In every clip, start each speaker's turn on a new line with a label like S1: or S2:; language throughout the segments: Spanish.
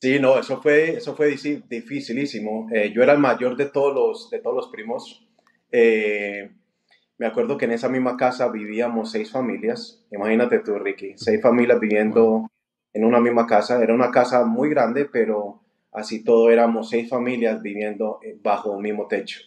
S1: Sí, no, eso fue, eso fue dificilísimo. Eh, yo era el mayor de todos los, de todos los primos. Eh, me acuerdo que en esa misma casa vivíamos seis familias. Imagínate tú, Ricky, seis familias viviendo en una misma casa. Era una casa muy grande, pero así todo éramos seis familias viviendo bajo un mismo techo.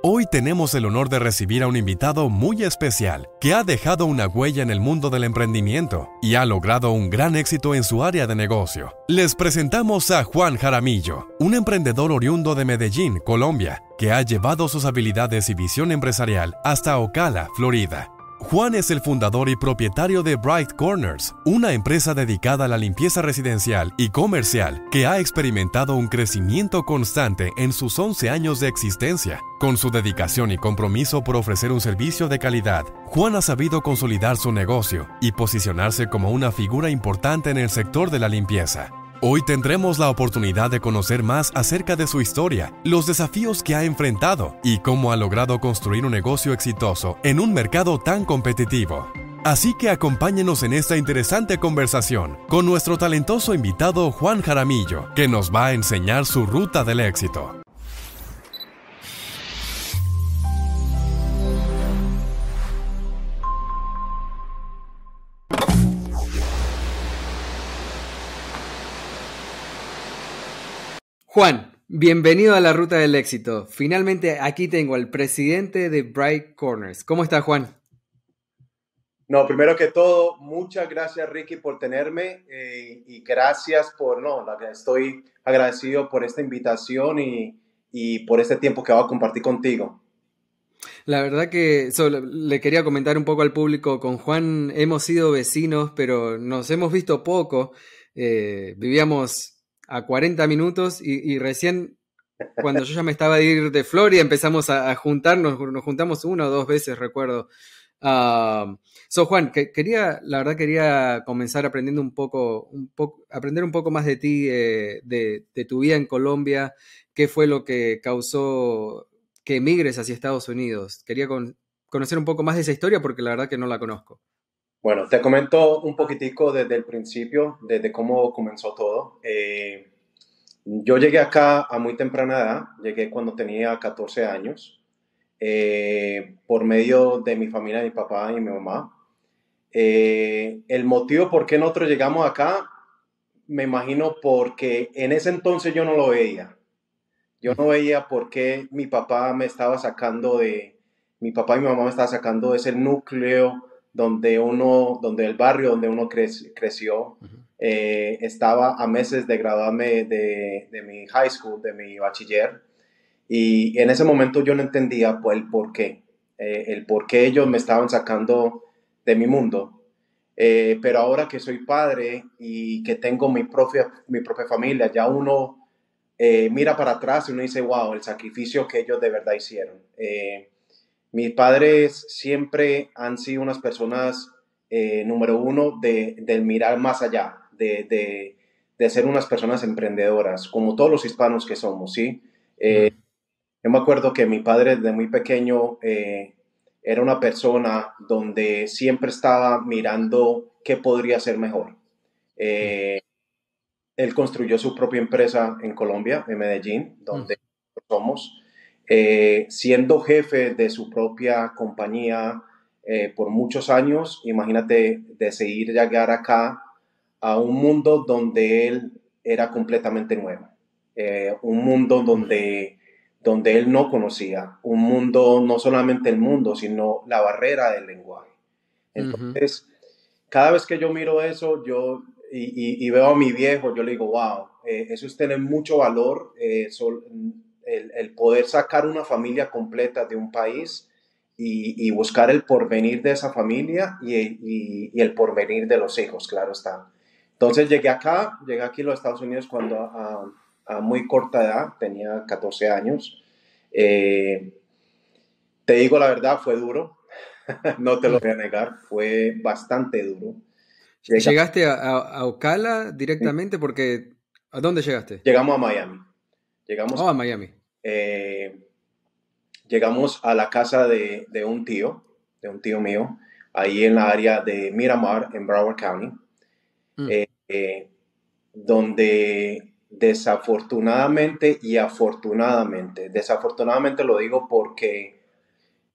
S2: Hoy tenemos el honor de recibir a un invitado muy especial que ha dejado una huella en el mundo del emprendimiento y ha logrado un gran éxito en su área de negocio. Les presentamos a Juan Jaramillo, un emprendedor oriundo de Medellín, Colombia, que ha llevado sus habilidades y visión empresarial hasta Ocala, Florida Juan es el fundador y propietario de Bright Corners, una empresa dedicada a la limpieza residencial y comercial que ha experimentado un crecimiento constante en sus 11 años de existencia. Con su dedicación y compromiso por ofrecer un servicio de calidad, Juan ha sabido consolidar su negocio y posicionarse como una figura importante en el sector de la limpieza. Hoy tendremos la oportunidad de conocer más acerca de su historia, los desafíos que ha enfrentado y cómo ha logrado construir un negocio exitoso en un mercado tan competitivo. Así que acompáñenos en esta interesante conversación con nuestro talentoso invitado Juan Jaramillo, que nos va a enseñar su ruta del éxito.
S3: Juan, bienvenido a la Ruta del Éxito. Finalmente aquí tengo al presidente de Bright Corners. ¿Cómo está Juan?
S1: No, primero que todo, muchas gracias Ricky por tenerme eh, y gracias por, no, estoy agradecido por esta invitación y, por este tiempo que voy a compartir contigo.
S3: La verdad que le quería comentar un poco al público, con Juan hemos sido vecinos, pero nos hemos visto poco. Eh, vivíamos a 40 minutos y, recién cuando yo ya me estaba de ir de Florida empezamos a, juntarnos, nos juntamos una o dos veces, recuerdo. Uh, so Juan, que, quería, la verdad quería comenzar aprendiendo un poco, un poco aprender un poco más de ti, eh, de, tu vida en Colombia, qué fue lo que causó que emigres hacia Estados Unidos. Quería conocer un poco más de esa historia porque la verdad que no la conozco.
S1: Bueno, te comento un poquitico desde el principio, desde cómo comenzó todo. Eh, yo llegué acá a muy temprana edad, llegué cuando tenía 14 años, eh, por medio de mi familia, mi papá y mi mamá. Eh, el motivo por qué nosotros llegamos acá, me imagino porque en ese entonces yo no lo veía. Yo no veía por qué mi papá me estaba sacando de, mi papá y mi mamá me estaban sacando de ese núcleo donde uno, donde el barrio donde uno creció, eh, estaba a meses de graduarme de, de, mi high school, de mi bachiller, y en ese momento yo no entendía pues, el por qué, eh, el por qué ellos me estaban sacando de mi mundo. Eh, pero ahora que soy padre y que tengo mi propia, mi propia familia, ya uno mira para atrás y uno dice, wow, el sacrificio que ellos de verdad hicieron. Mis padres siempre han sido unas personas, eh, número uno, de, mirar más allá, de, ser unas personas emprendedoras, como todos los hispanos que somos, ¿sí? Eh, yo me acuerdo que mi padre desde muy pequeño eh, era una persona donde siempre estaba mirando qué podría ser mejor. él construyó su propia empresa en Colombia, en Medellín, donde somos. Eh, siendo jefe de su propia compañía eh, por muchos años, imagínate decidir llegar acá a un mundo donde él era completamente nuevo, eh, un mundo donde, donde él no conocía, un mundo, no solamente el mundo, sino la barrera del lenguaje. Entonces, cada vez que yo miro eso, yo y, veo a mi viejo, yo le digo, wow, eso es tener mucho valor, el, poder sacar una familia completa de un país y, buscar el porvenir de esa familia y, el porvenir de los hijos, claro está. Entonces llegué acá, llegué aquí a los Estados Unidos cuando a, muy corta edad, tenía 14 años. Eh, te digo la verdad, fue duro, no te lo voy a negar, fue bastante duro.
S3: ¿Llegaste a, a, Ocala directamente? Porque, ¿a dónde llegaste?
S1: Llegamos a Miami. Llegamos
S3: oh, a Miami.
S1: Eh, llegamos a la casa de, un tío, de un tío mío, ahí en la área de Miramar, en Broward County, mm. eh, eh, donde, desafortunadamente y afortunadamente. Desafortunadamente lo digo porque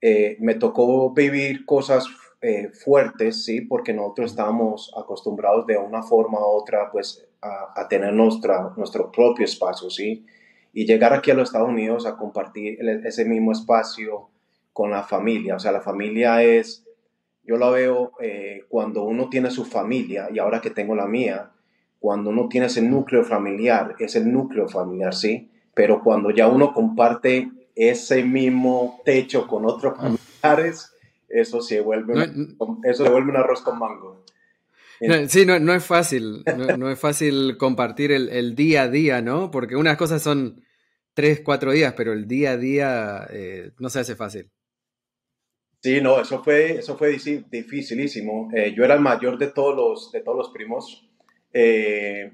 S1: eh, me tocó vivir cosas eh, fuertes, ¿sí? Porque nosotros estábamos acostumbrados de una forma u otra, pues, a, tener nuestra, nuestro propio espacio, ¿sí? Y llegar aquí a los Estados Unidos a compartir ese mismo espacio con la familia. O sea, la familia es, yo la veo eh, cuando uno tiene su familia, y ahora que tengo la mía, cuando uno tiene ese núcleo familiar, es el núcleo familiar, ¿sí? Pero cuando ya uno comparte ese mismo techo con otros familiares, eso se vuelve, eso se vuelve un arroz con mango.
S3: Sí, no, no, es fácil, no, es fácil compartir el, día a día, ¿no? Porque unas cosas son tres, cuatro días, pero el día a día eh, no se hace fácil.
S1: Sí, no, eso fue, eso fue dificilísimo. Eh, yo era el mayor de todos los, de todos los primos. Eh,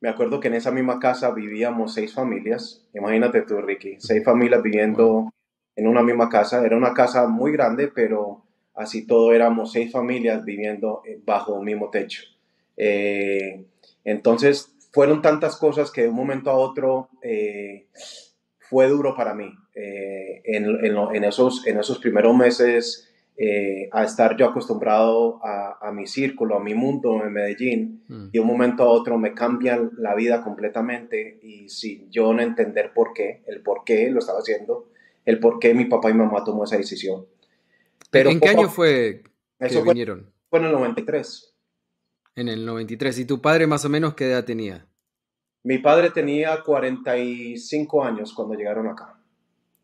S1: me acuerdo que en esa misma casa vivíamos seis familias. Imagínate tú, Ricky, seis familias viviendo en una misma casa. Era una casa muy grande, pero así todo éramos seis familias viviendo eh, bajo un mismo techo. Eh, entonces, fueron tantas cosas que de un momento a otro fue duro para mí. en, esos, en esos primeros meses eh, a estar yo acostumbrado a, mi círculo, a mi mundo en Medellín, mm. y de un momento a otro me cambian la vida completamente y sin yo no entender por qué, el por qué lo estaba haciendo, el por qué mi papá y mamá tomó esa decisión.
S3: Pero ¿En qué año fue que eso vinieron?
S1: Fue en el 93.
S3: En el 93. ¿Y tu padre más o menos qué edad tenía?
S1: Mi padre tenía 45 años cuando llegaron acá.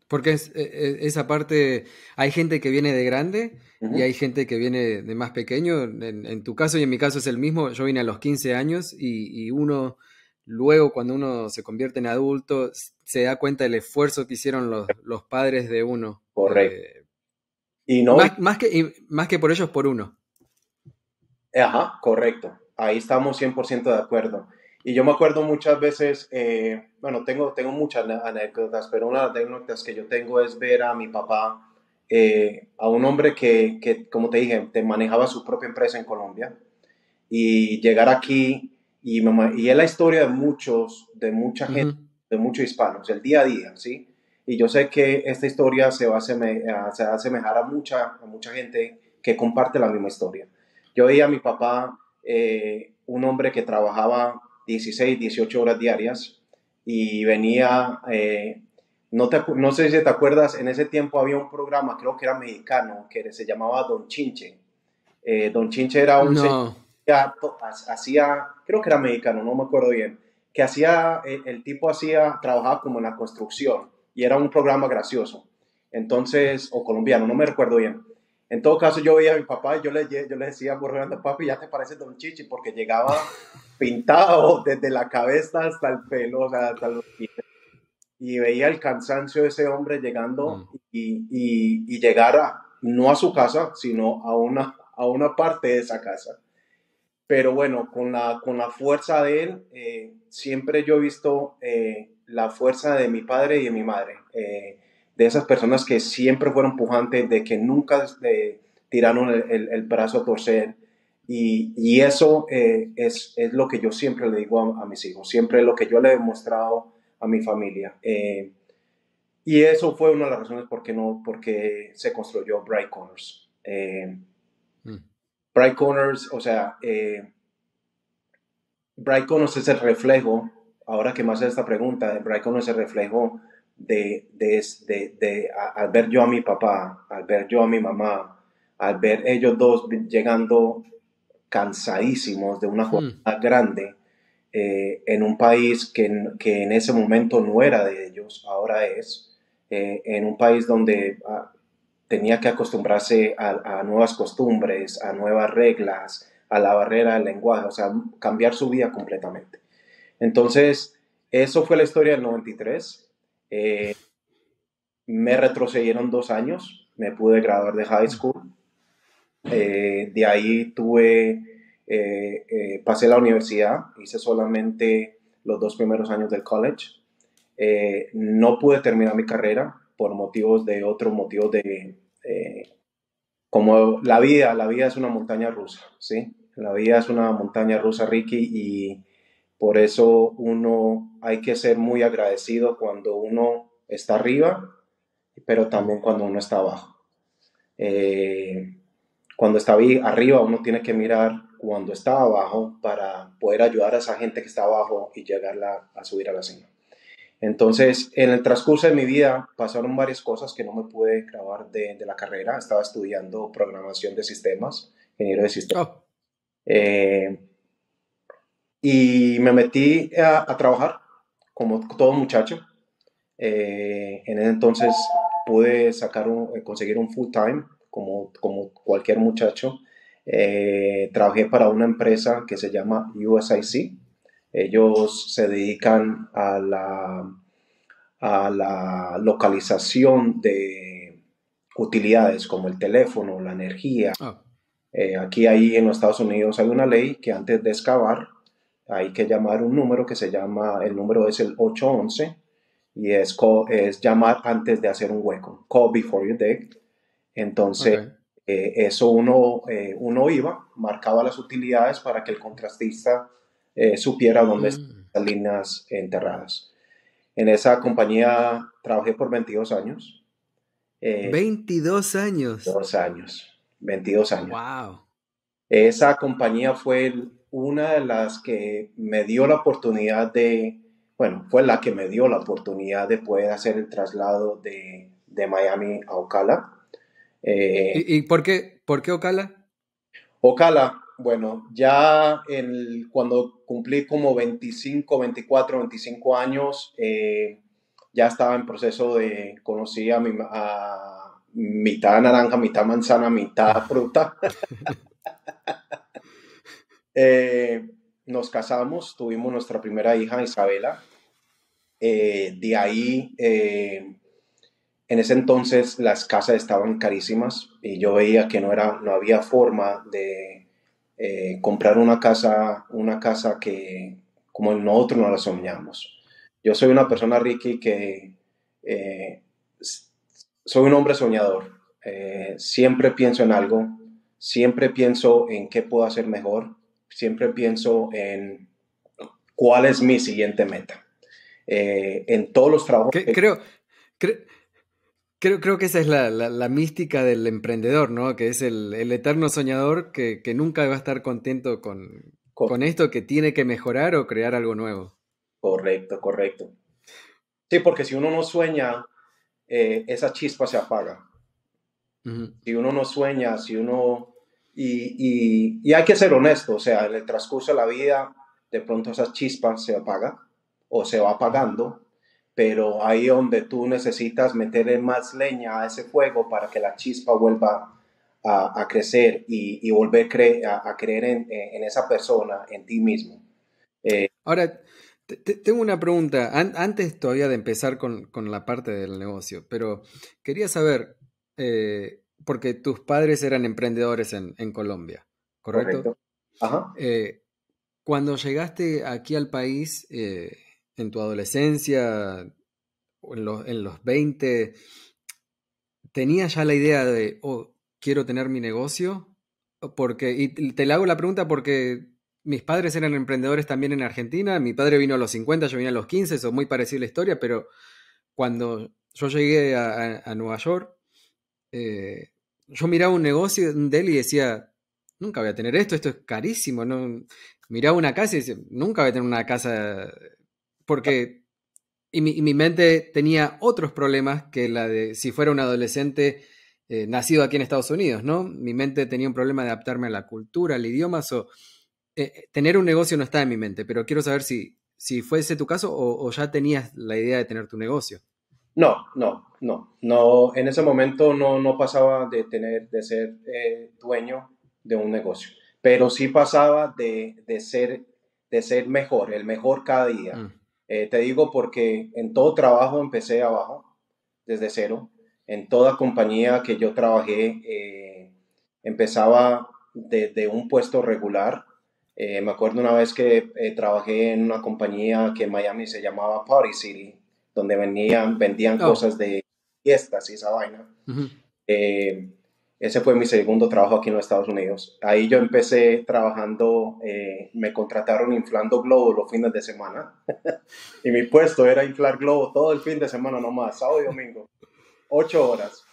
S3: Porque es, e, e, esa parte, hay gente que viene de grande y hay gente que viene de más pequeño. En, tu caso y en mi caso es el mismo. Yo vine a los 15 años y, uno, luego cuando uno se convierte en adulto, se da cuenta del esfuerzo que hicieron los, los padres de uno.
S1: Correcto.
S3: Eh, y no, más, que, más que por ellos, por uno.
S1: Ajá, correcto. Ahí estamos 100% de acuerdo. Y yo me acuerdo muchas veces, eh, bueno, tengo, tengo muchas anécdotas, pero una de las anécdotas que yo tengo es ver a mi papá, eh, a un hombre que, que, como te dije, te manejaba su propia empresa en Colombia y llegar aquí y, y es la historia de muchos, de mucha gente, de muchos hispanos, el día a día, ¿sí? Y yo sé que esta historia se va a, asemejar, se va a asemejar a mucha, a mucha gente que comparte la misma historia. Yo veía a mi papá, eh, un hombre que trabajaba 16, 18 horas diarias y venía, eh, no, te, no sé si te acuerdas, en ese tiempo había un programa, creo que era mexicano, que se llamaba Don Chinche. Eh, Don Chinche era un...
S3: No.
S1: hacía, creo que era mexicano, no me acuerdo bien, que hacía, el, el tipo hacía, trabajaba como en la construcción y era un programa gracioso. Entonces, o colombiano, no me recuerdo bien. En todo caso, yo veía a mi papá y yo le, yo le decía por papi, ya te parece Don Chichi, porque llegaba pintado desde la cabeza hasta el pelo, o sea, hasta los pies. Y veía el cansancio de ese hombre llegando mm. y, y, y, llegar a, no a su casa, sino a una, a una parte de esa casa. Pero bueno, con la, con la fuerza de él, eh, siempre yo he visto eh, la fuerza de mi padre y de mi madre. Eh, de esas personas que siempre fueron pujantes, de que nunca tiraron el, brazo a torcer. Y, eso eh, es, lo que yo siempre le digo a, mis hijos, siempre es lo que yo le he demostrado a mi familia. Eh, y eso fue una de las razones por qué no, porque se construyó Bright Corners. Eh, mm. Bright Corners, o sea, Bright Corners es el reflejo, ahora que más hace esta pregunta, Bright Corners es el reflejo de, de, de, al ver yo a mi papá, al ver yo a mi mamá, al ver ellos dos llegando cansadísimos de una jornada hmm. grande eh, en un país que, que, en ese momento no era de ellos, ahora es, eh, en un país donde ah, tenía que acostumbrarse a, a, nuevas costumbres, a nuevas reglas, a la barrera del lenguaje, o sea, cambiar su vida completamente. Entonces, eso fue la historia del 93. Eh, me retrocedieron dos años, me pude graduar de high school. Eh, de ahí tuve, eh, pasé la universidad, hice solamente los dos primeros años del college. no pude terminar mi carrera por motivos de otros motivos de, como la vida, la vida es una montaña rusa, ¿sí? La vida es una montaña rusa, Ricky, y Por eso uno hay que ser muy agradecido cuando uno está arriba, pero también cuando uno está abajo. Eh, cuando está arriba uno tiene que mirar cuando está abajo para poder ayudar a esa gente que está abajo y llegarla a subir a la cima. Entonces, en el transcurso de mi vida pasaron varias cosas que no me pude grabar de, la carrera. Estaba estudiando programación de sistemas, ingeniero de sistemas. Oh. Eh, y me metí a, trabajar como todo muchacho. Eh, en ese entonces pude sacar un, conseguir un full time como, como cualquier muchacho. Eh, trabajé para una empresa que se llama USIC, ellos se dedican a la, a la localización de utilidades como el teléfono, la energía. Ah. Eh, aquí ahí en los Estados Unidos hay una ley que antes de excavar hay que llamar un número que se llama, el número es el 811 y es, es llamar antes de hacer un hueco, call before you dig. Entonces, eh, eso uno, eh, uno iba, marcaba las utilidades para que el contrastista eh, supiera dónde mm. están las líneas enterradas. En esa compañía trabajé por 22 años.
S3: 22 años.
S1: 22 años. 22 años.
S3: Wow.
S1: Esa compañía fue una de las que me dio la oportunidad de, bueno, fue la que me dio la oportunidad de poder hacer el traslado de, de Miami a Ocala.
S3: ¿Y, ¿Y, por, qué, por qué Ocala?
S1: Ocala bueno, ya cuando cumplí como 25, 24, 25 años, eh, ya estaba en proceso de, conocí a, mi, a mitad naranja, mitad manzana, mitad fruta. Eh, nos casamos, tuvimos nuestra primera hija, Isabela. Eh, de ahí, en ese entonces las casas estaban carísimas y yo veía que no, era, no había forma de eh, comprar una casa, una casa que como nosotros no la soñamos. Yo soy una persona, Ricky, que eh, soy un hombre soñador. Eh, siempre pienso en algo, siempre pienso en qué puedo hacer mejor, siempre pienso en cuál es mi siguiente meta. en todos los trabajos.
S3: Creo, creo, Creo, creo que esa es la, mística del emprendedor, ¿no? Que es el, eterno soñador que, nunca va a estar contento con, con, esto, que tiene que mejorar o crear algo nuevo.
S1: Correcto, correcto. Sí, porque si uno no sueña, eh, esa chispa se apaga. Si uno no sueña, si uno... Y, y, hay que ser honesto, o sea, en el transcurso de la vida, de pronto esa chispa se apaga o se va apagando pero ahí donde tú necesitas meterle más leña a ese fuego para que la chispa vuelva a, crecer y, volver a, creer en, esa persona, en ti mismo.
S3: Eh, Ahora, tengo una pregunta, antes todavía de empezar con, la parte del negocio, pero quería saber, eh, porque tus padres eran emprendedores en, Colombia, ¿correcto? Ajá. Eh, cuando llegaste aquí al país, en tu adolescencia, en, los, en los 20, ¿tenías ya la idea de, oh, quiero tener mi negocio? Porque, y te le hago la pregunta porque mis padres eran emprendedores también en Argentina, mi padre vino a los 50, yo vine a los 15, eso es muy parecida la historia, pero cuando yo llegué a, Nueva York, eh, yo miraba un negocio de él y decía, nunca voy a tener esto, esto es carísimo, ¿no? Miraba una casa y decía, nunca voy a tener una casa porque y mi, mente tenía otros problemas que la de si fuera un adolescente eh, nacido aquí en Estados Unidos, ¿no? Mi mente tenía un problema de adaptarme a la cultura, al idioma, o eh, tener un negocio no está en mi mente, pero quiero saber si, si fuese tu caso o, ya tenías la idea de tener tu negocio.
S1: No, no, no, no. En ese momento no, no pasaba de tener, de ser eh, dueño de un negocio, pero sí pasaba de, ser, de ser mejor, el mejor cada día. Mm. Eh, te digo porque en todo trabajo empecé abajo, desde cero. En toda compañía que yo trabajé, eh, empezaba desde un puesto regular. Me acuerdo una vez que trabajé en una compañía que en Miami se llamaba Party City, donde vendían, vendían oh. cosas de fiestas y esa vaina. Ese fue mi segundo trabajo aquí en los Estados Unidos. Ahí yo empecé trabajando, eh, me contrataron inflando globos los fines de semana. y mi puesto era inflar globos todo el fin de semana nomás, sábado y domingo. Ocho horas.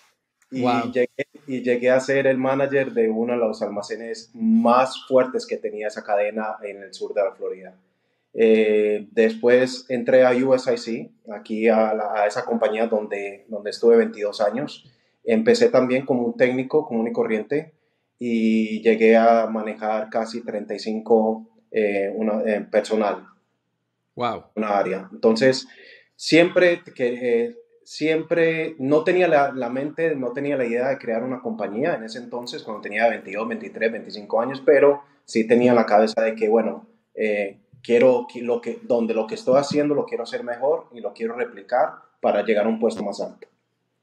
S1: Y, llegué, y llegué a ser el manager de uno de los almacenes más fuertes que tenía esa cadena en el sur de la Florida. Eh, después entré a USIC, aquí a, a, esa compañía donde, donde estuve 22 años Empecé también como un técnico común y corriente y llegué a manejar casi 35 eh, una, eh, personal.
S3: Wow.
S1: Una área. Entonces, siempre que... Eh, siempre no tenía la, la, mente, no tenía la idea de crear una compañía en ese entonces, cuando tenía 22, 23, 25 años, pero sí tenía la cabeza de que, bueno, eh, quiero lo que, donde lo que estoy haciendo lo quiero hacer mejor y lo quiero replicar para llegar a un puesto más alto.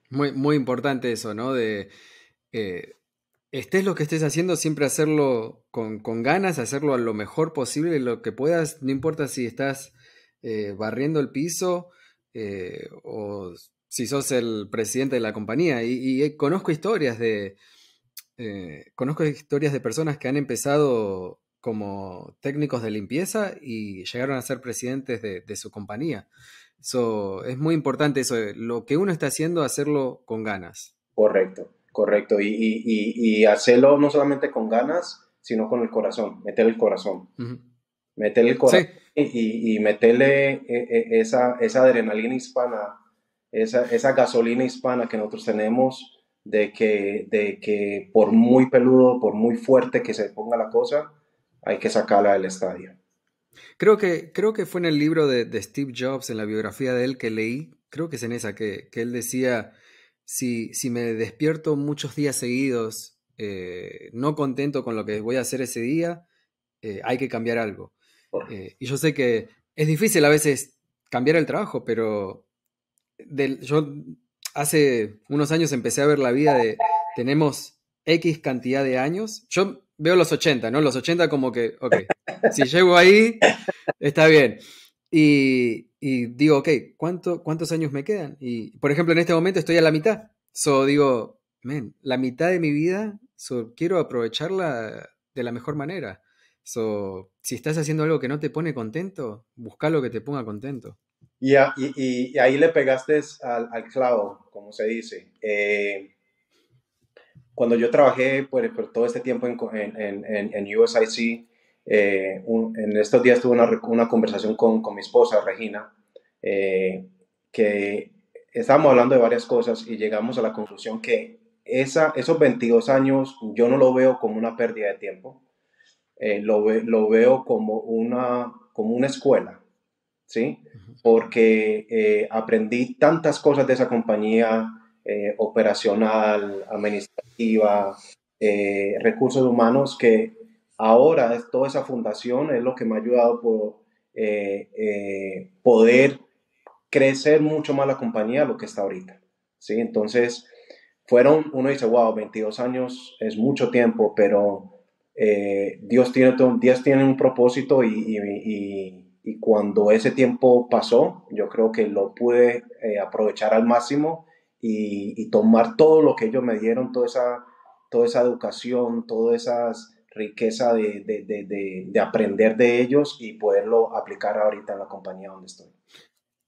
S3: Muy, muy importante eso, ¿no? De eh, estés lo que estés haciendo, siempre hacerlo con, ganas, hacerlo a lo mejor posible, lo que puedas, no importa si estás eh, barriendo el piso eh, o si sos el presidente de la compañía. Y, conozco historias de. conozco historias de personas que han empezado como técnicos de limpieza y llegaron a ser presidentes de, de su compañía es muy importante eso, lo que uno está haciendo, hacerlo con ganas.
S1: Correcto, correcto. Y, hacerlo no solamente con ganas, sino con el corazón, meter el corazón. Meterle el corazón y, meterle eh, eh, esa, esa adrenalina hispana, esa, esa gasolina hispana que nosotros tenemos de que, de que por muy peludo, por muy fuerte que se ponga la cosa, hay que sacarla del estadio.
S3: Creo que, creo que fue en el libro de, Steve Jobs, en la biografía de él que leí, creo que es en esa, que, él decía, si, si, me despierto muchos días seguidos, eh, no contento con lo que voy a hacer ese día, eh, hay que cambiar algo. Eh, y yo sé que es difícil a veces cambiar el trabajo, pero yo hace unos años empecé a ver la vida de, tenemos X cantidad de años. Yo veo los 80, ¿no? Los 80 como que, ok, si llego ahí, está bien. Y, digo, ok, ¿cuánto, ¿cuántos años me quedan? Y, por ejemplo, en este momento estoy a la mitad. So digo, men, la mitad de mi vida, so, quiero aprovecharla de la mejor manera. So, si estás haciendo algo que no te pone contento, busca lo que te ponga contento.
S1: Y, y, ahí le pegaste al, al, clavo, como se dice. Eh, cuando yo trabajé por, por todo este tiempo en, en, en, en USIC, eh, en estos días tuve una, una conversación con, con, mi esposa, Regina, eh, que estábamos hablando de varias cosas y llegamos a la conclusión que esa, esos 22 años yo no lo veo como una pérdida de tiempo, eh, lo, lo, veo como una, como una escuela, ¿sí? Porque aprendí tantas cosas de esa compañía, eh, operacional, administrativa, eh, recursos humanos, que ahora toda esa fundación es lo que me ha ayudado por eh, poder crecer mucho más la compañía lo que está ahorita. ¿sí? Entonces, fueron, uno dice, wow, 22 años es mucho tiempo, pero Dios, tiene, Dios tiene un propósito y, cuando ese tiempo pasó, yo creo que lo pude aprovechar al máximo y, tomar todo lo que ellos me dieron, toda esa, toda esa educación, toda esa riqueza de, de, de, aprender de ellos y poderlo aplicar ahorita en la compañía donde estoy.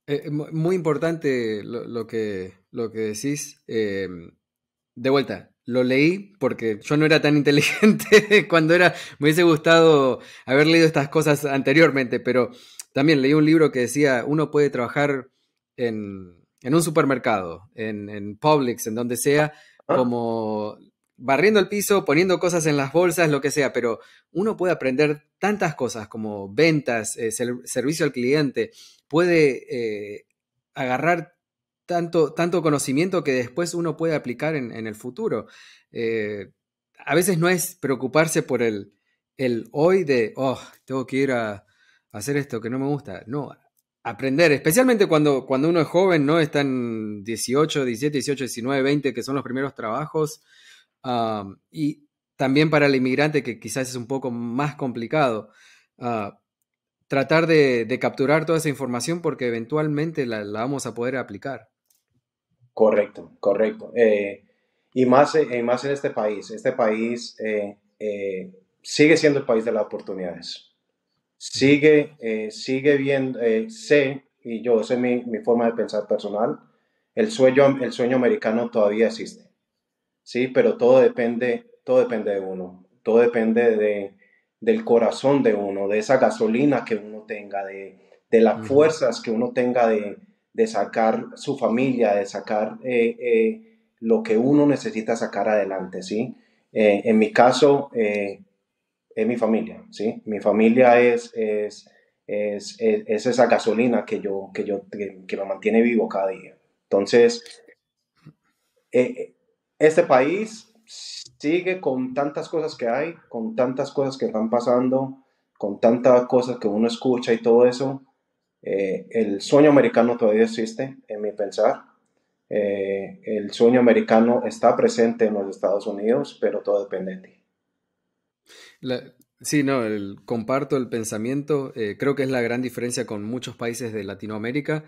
S3: Eh, eh, muy importante lo, que, lo que decís. Em, de vuelta, lo leí porque yo no era tan inteligente cuando era, me hubiese gustado haber leído estas cosas anteriormente, pero también leí un libro que decía, uno puede trabajar en, en un supermercado, en, en Publix, en donde sea, ah. como barriendo el piso, poniendo cosas en las bolsas, lo que sea, pero uno puede aprender tantas cosas como ventas, eh, servicio al cliente, puede eh, agarrar tanto, tanto conocimiento que después uno puede aplicar en, el futuro. Eh, a veces no es preocuparse por el, el hoy de, oh, tengo que ir a hacer esto que no me gusta. No, aprender, especialmente cuando, cuando uno es joven, ¿no? Están 18, 17, 18, 19, 20, que son los primeros trabajos. y también para el inmigrante, que quizás es un poco más complicado, ah, tratar de, capturar toda esa información porque eventualmente la, vamos a poder aplicar.
S1: Correcto, correcto. Eh, y más, más en este país. Este país sigue siendo el país de las oportunidades. Sigue, sigue viendo, sé, y yo, esa es mi, mi, forma de pensar personal, el sueño, el sueño americano todavía existe. Sí, pero todo depende, todo depende de uno. Todo depende de, del corazón de uno, de esa gasolina que uno tenga, de, de las fuerzas que uno tenga de, de, sacar su familia, de sacar eh, eh, lo que uno necesita sacar adelante, ¿sí? Eh, en mi caso, es mi familia, ¿sí? Mi familia es, es, es, es, esa gasolina que yo, que yo, que, me mantiene vivo cada día. Entonces, este país sigue con tantas cosas que hay, con tantas cosas que están pasando, con tantas cosas que uno escucha y todo eso. Eh, el sueño americano todavía existe, en mi pensar. Eh, el sueño americano está presente en los Estados Unidos, pero todo depende de
S3: ti. Sí, no, comparto el pensamiento. Eh, creo que es la gran diferencia con muchos países de Latinoamérica.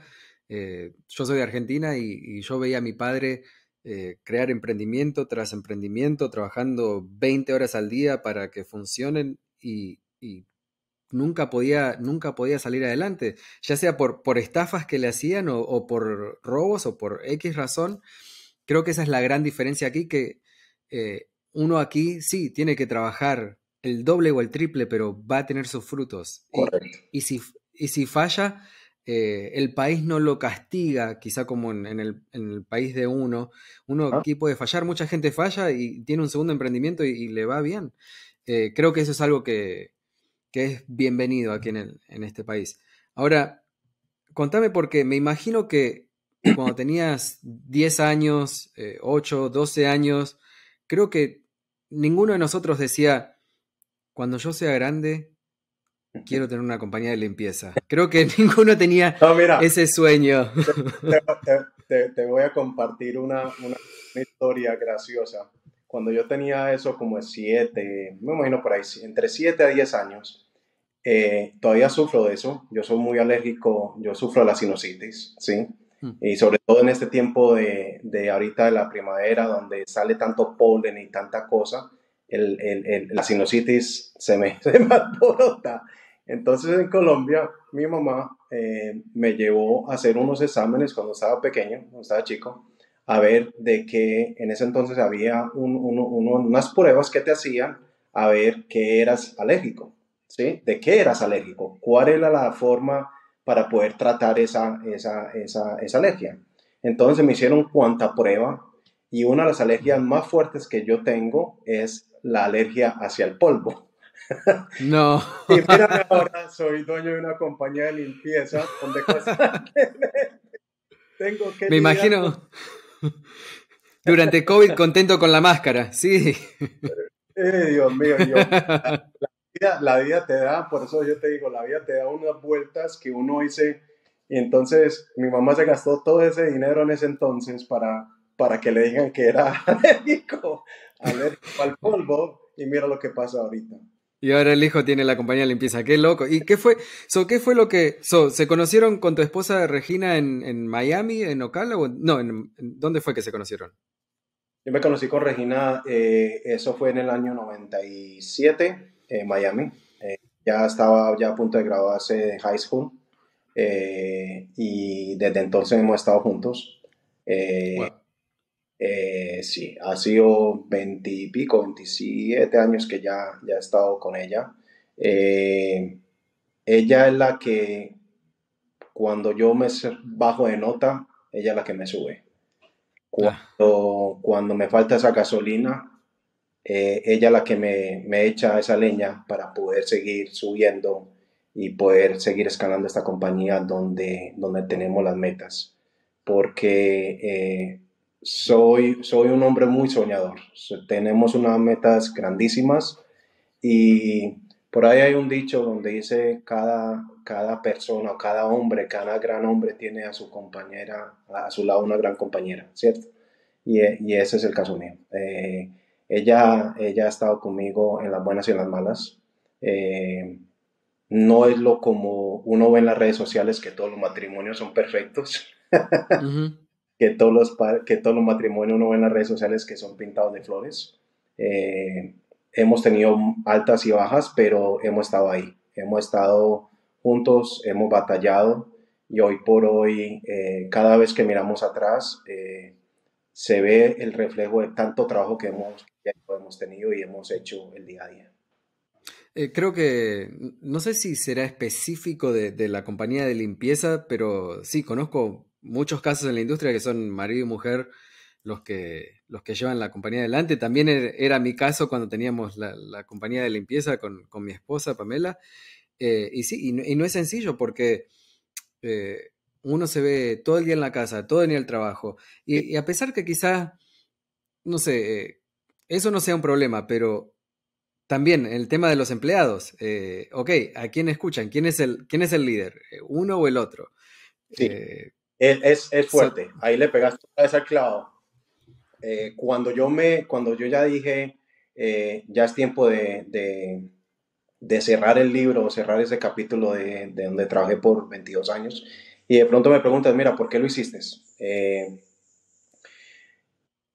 S3: yo soy de Argentina y, yo veía a mi padre eh, crear emprendimiento tras emprendimiento, trabajando 20 horas al día para que funcionen y, nunca, podía, nunca podía salir adelante, ya sea por, estafas que le hacían o, por robos o por X razón. Creo que esa es la gran diferencia aquí, que eh, uno aquí sí tiene que trabajar el doble o el triple, pero va a tener sus frutos. Y, si, y si falla, eh, el país no lo castiga, quizá como en, el, país de uno. Uno aquí puede fallar, mucha gente falla y tiene un segundo emprendimiento y, le va bien. Eh, creo que eso es algo que, es bienvenido aquí en, este país. Ahora, contame porque me imagino que cuando tenías 10 años, 8, 12 años, creo que ninguno de nosotros decía, cuando yo sea grande, quiero tener una compañía de limpieza. Creo que ninguno tenía ese sueño.
S1: Te, voy a compartir una, una, historia graciosa. Cuando yo tenía eso como siete, me imagino por ahí, entre 7 a 10 años, eh, todavía sufro de eso. Yo soy muy alérgico, yo sufro de la sinusitis, ¿sí? Hmm. Y sobre todo en este tiempo de, de, ahorita de la primavera, donde sale tanto polen y tanta cosa, el, el, la sinusitis se me, se me alborota. Entonces en Colombia mi mamá eh, me llevó a hacer unos exámenes cuando estaba pequeño, cuando estaba chico, a ver de qué en ese entonces había unas pruebas que te hacían a ver qué eras alérgico, ¿sí? ¿De qué eras alérgico? ¿Cuál era la forma para poder tratar esa, esa, esa, esa alergia? Entonces me hicieron cuanta prueba y una de las alergias más fuertes que yo tengo es la alergia hacia el polvo.
S3: No.
S1: Y mira, ahora soy dueño de una compañía de limpieza donde tengo que.
S3: Me imagino. Durante COVID contento con la máscara, sí.
S1: Eh, Dios mío, La, vida, te da, por eso yo te digo, la vida te da unas vueltas que uno dice, y entonces mi mamá se gastó todo ese dinero en ese entonces para, para que le digan que era alérgico, alérgico al polvo, y mira lo que pasa ahorita.
S3: Y ahora el hijo tiene la compañía de limpieza. Qué loco. ¿Y qué fue? So, ¿Qué fue lo que... So, ¿Se conocieron con tu esposa Regina en, en Miami, en Ocala? O no, en, ¿dónde fue que se conocieron?
S1: Yo me conocí con Regina, eh, eso fue en el año 97, en Miami. Eh, ya estaba ya a punto de graduarse de high school. Eh, y desde entonces hemos estado juntos. Eh, sí, ha sido veintipico, 27 años que ya, ya he estado con ella. Eh, ella es la que cuando yo me bajo de nota, ella es la que me sube. Cuando, cuando me falta esa gasolina, eh, ella la que me, me, echa esa leña para poder seguir subiendo y poder seguir escalando esta compañía donde, donde tenemos las metas. Porque soy, soy un hombre muy soñador. Tenemos unas metas grandísimas y por ahí hay un dicho donde dice cada, cada persona, cada hombre, cada gran hombre tiene a su compañera, a su lado una gran compañera, ¿cierto? Y, y ese es el caso mío. Eh, ella, ella ha estado conmigo en las buenas y en las malas. Eh, no es lo como uno ve en las redes sociales que todos los matrimonios son perfectos. que, todos los, que todos los matrimonios uno ve en las redes sociales que son pintados de flores. Eh, hemos tenido altas y bajas, pero hemos estado ahí. Hemos estado juntos, hemos batallado y hoy por hoy, eh, cada vez que miramos atrás, eh, se ve el reflejo de tanto trabajo que hemos, hemos tenido y hemos hecho el día a día.
S3: Eh, creo que, no sé si será específico de, la compañía de limpieza, pero sí, conozco muchos casos en la industria que son marido y mujer los que, los que llevan la compañía adelante. También er, era mi caso cuando teníamos la, compañía de limpieza con, mi esposa, Pamela. y sí, y no, es sencillo porque uno se ve todo el día en la casa, todo el día en el trabajo, y, a pesar que quizás, no sé, eh, eso no sea un problema, pero también el tema de los empleados, eh, ok, ¿a quién escuchan? ¿Quién es el, quién es el líder? Eh, ¿Uno o el otro?
S1: Sí, es, fuerte, ahí le pegaste ese clavo. cuando, yo me, cuando yo ya dije, ya es tiempo de, de, cerrar el libro, cerrar ese capítulo de, de donde trabajé por 22 años, y de pronto me preguntas, mira, ¿por qué lo hiciste? Eh,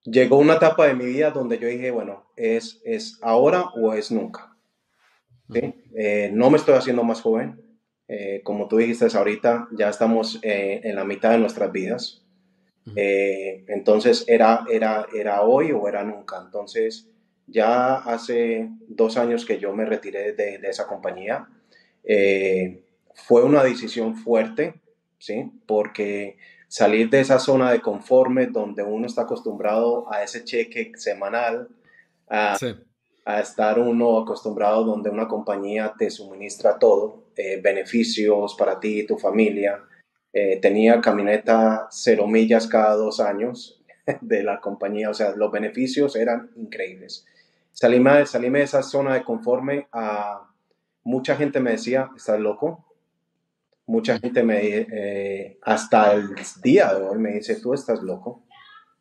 S1: llegó una etapa de mi vida donde yo dije, bueno, ¿es, es ahora o es nunca? Eh, no me estoy haciendo más joven. Eh, como tú dijiste ahorita, ya estamos en la mitad de nuestras vidas. entonces, era, era, ¿era hoy o era nunca? Entonces, ya hace dos años que yo me retiré de, de esa compañía. fue una decisión fuerte ¿sí? Porque salir de esa zona de conforme donde uno está acostumbrado a ese cheque semanal, a, estar uno acostumbrado donde una compañía te suministra todo, eh, beneficios para ti y tu familia. Eh, tenía camioneta cero millas cada dos años de la compañía, o sea, los beneficios eran increíbles. Salíme, salíme de esa zona de conforme a... Mucha gente me decía, ¿estás loco? Mucha gente me, eh, hasta el día de hoy me dice, tú estás loco,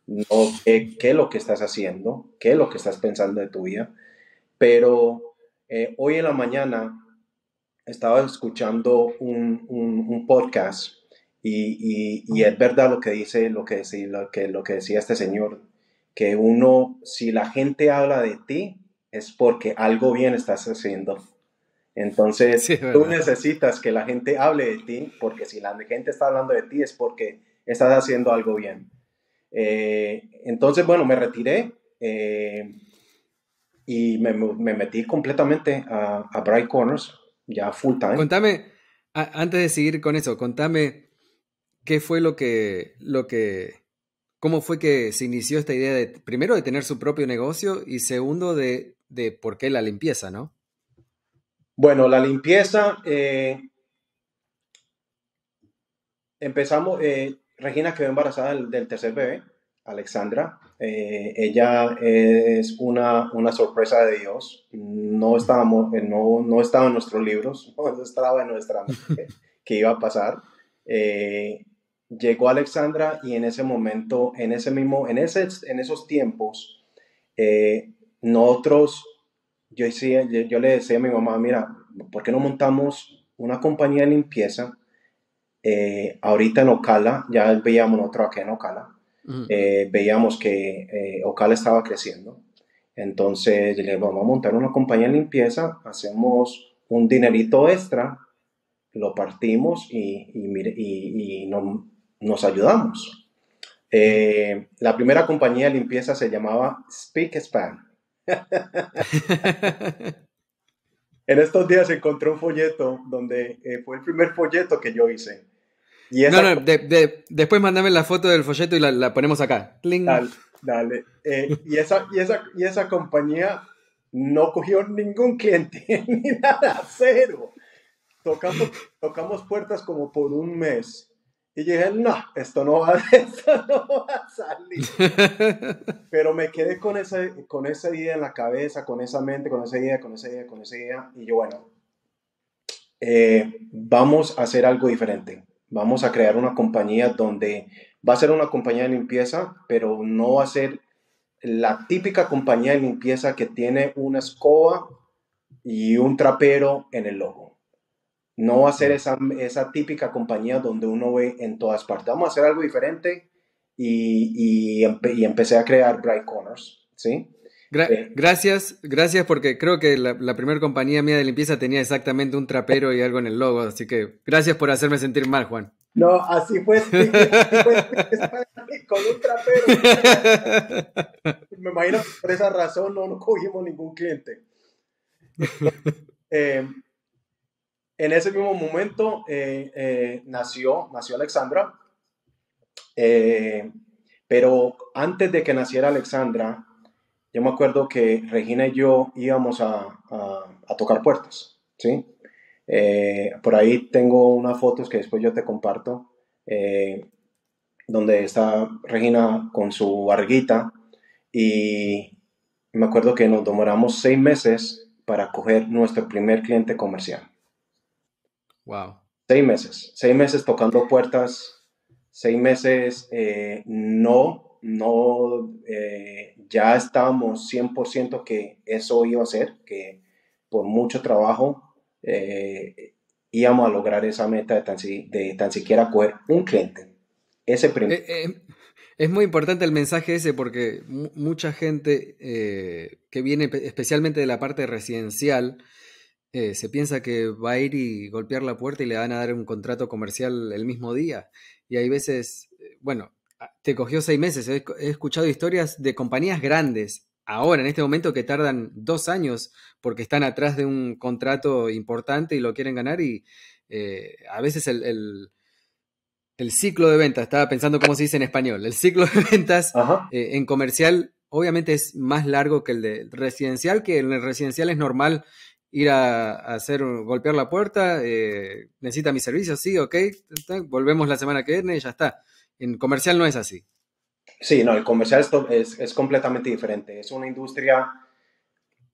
S1: no, ¿qué, es lo que estás haciendo? ¿Qué es lo que estás pensando de tu vida? Pero eh, hoy en la mañana estaba escuchando un, un, podcast y, y, es verdad lo que dice, lo que, lo, que, lo que decía este señor, que uno, si la gente habla de ti, es porque algo bien estás haciendo. Entonces, tú necesitas que la gente hable de ti, porque si la gente está hablando de ti es porque estás haciendo algo bien. Eh, entonces, bueno, me retiré eh, y me, metí completamente a, a, Bright Corners, ya full time.
S3: Contame, antes de seguir con eso, contame qué fue lo que, lo que, cómo fue que se inició esta idea de, primero, de tener su propio negocio y segundo, de, de por qué la limpieza, ¿no?
S1: Bueno, la limpieza, eh, empezamos, eh, Regina quedó embarazada del, tercer bebé, Alexandra. Eh, ella es una, sorpresa de Dios. No, estábamos, no, no estaba en nuestros libros, no estaba en nuestra mente que iba a pasar. llegó Alexandra y en ese momento, en ese mismo, en, ese, en esos tiempos, nosotros yo, decía, yo, le decía a mi mamá, mira, ¿por qué no montamos una compañía de limpieza? Eh, ahorita en Ocala, ya veíamos nosotros aquí en Ocala, eh, veíamos que eh, Ocala estaba creciendo. Entonces, le vamos a montar una compañía de limpieza, hacemos un dinerito extra, lo partimos y, y, y, nos ayudamos. la primera compañía de limpieza se llamaba Speak Span. En estos días encontré un folleto donde eh, fue el primer folleto que yo hice.
S3: Y no, no, después mandame la foto del folleto y la, ponemos acá.
S1: Dale, eh, y, esa, y, esa, y esa compañía no cogió ningún cliente, ni nada, cero. Tocamos, tocamos puertas como por un mes. Y dije, no, esto no va, no va a salir. Pero me quedé con esa, con esa idea en la cabeza, con esa mente, con esa idea, con esa idea, con esa idea. Y yo, bueno, eh, vamos a hacer algo diferente. Vamos a crear una compañía donde va a ser una compañía de limpieza, pero no va a ser la típica compañía de limpieza que tiene una escoba y un trapero en el logo no va a ser esa, esa típica compañía donde uno ve en todas partes. Vamos a hacer algo diferente y, y, empecé a crear Bright Corners, ¿sí?
S3: Eh, gracias, gracias porque creo que la, primera compañía mía de limpieza tenía exactamente un trapero y algo en el logo, así que gracias por hacerme sentir mal, Juan.
S1: No, así fue, así fue con un trapero. Me imagino que por esa razón no, no cogimos ningún cliente. Eh, en ese mismo momento eh, nació, nació Alexandra, pero antes de que naciera Alexandra, yo me acuerdo que Regina y yo íbamos a, tocar puertas, ¿sí? Eh, por ahí tengo unas fotos que después yo te comparto, eh, donde está Regina con su barguita y me acuerdo que nos demoramos seis meses para coger nuestro primer cliente comercial.
S3: Wow.
S1: Seis meses, seis meses tocando puertas, seis meses eh, no, no ya estábamos 100% que eso iba a ser, que por mucho trabajo eh, íbamos a lograr esa meta de tan, de tan siquiera coger un cliente. Ese primer...
S3: Eh, eh, es muy importante el mensaje ese porque mucha gente que viene especialmente de la parte residencial se piensa que va a ir y golpear la puerta y le van a dar un contrato comercial el mismo día. Y hay veces, bueno, te cogió seis meses. He, escuchado historias de compañías grandes, ahora, en este momento, que tardan dos años porque están atrás de un contrato importante y lo quieren ganar y eh, a veces el, el, ciclo de ventas, estaba pensando cómo se dice en español, el ciclo de ventas eh, en comercial obviamente es más largo que el de residencial, que en el residencial es normal ir a, hacer golpear la puerta, eh, necesita mi servicio, sí, ok, volvemos la semana que viene y ya está. En comercial no es así.
S1: Sí, no, el comercial es, es, completamente diferente. Es una industria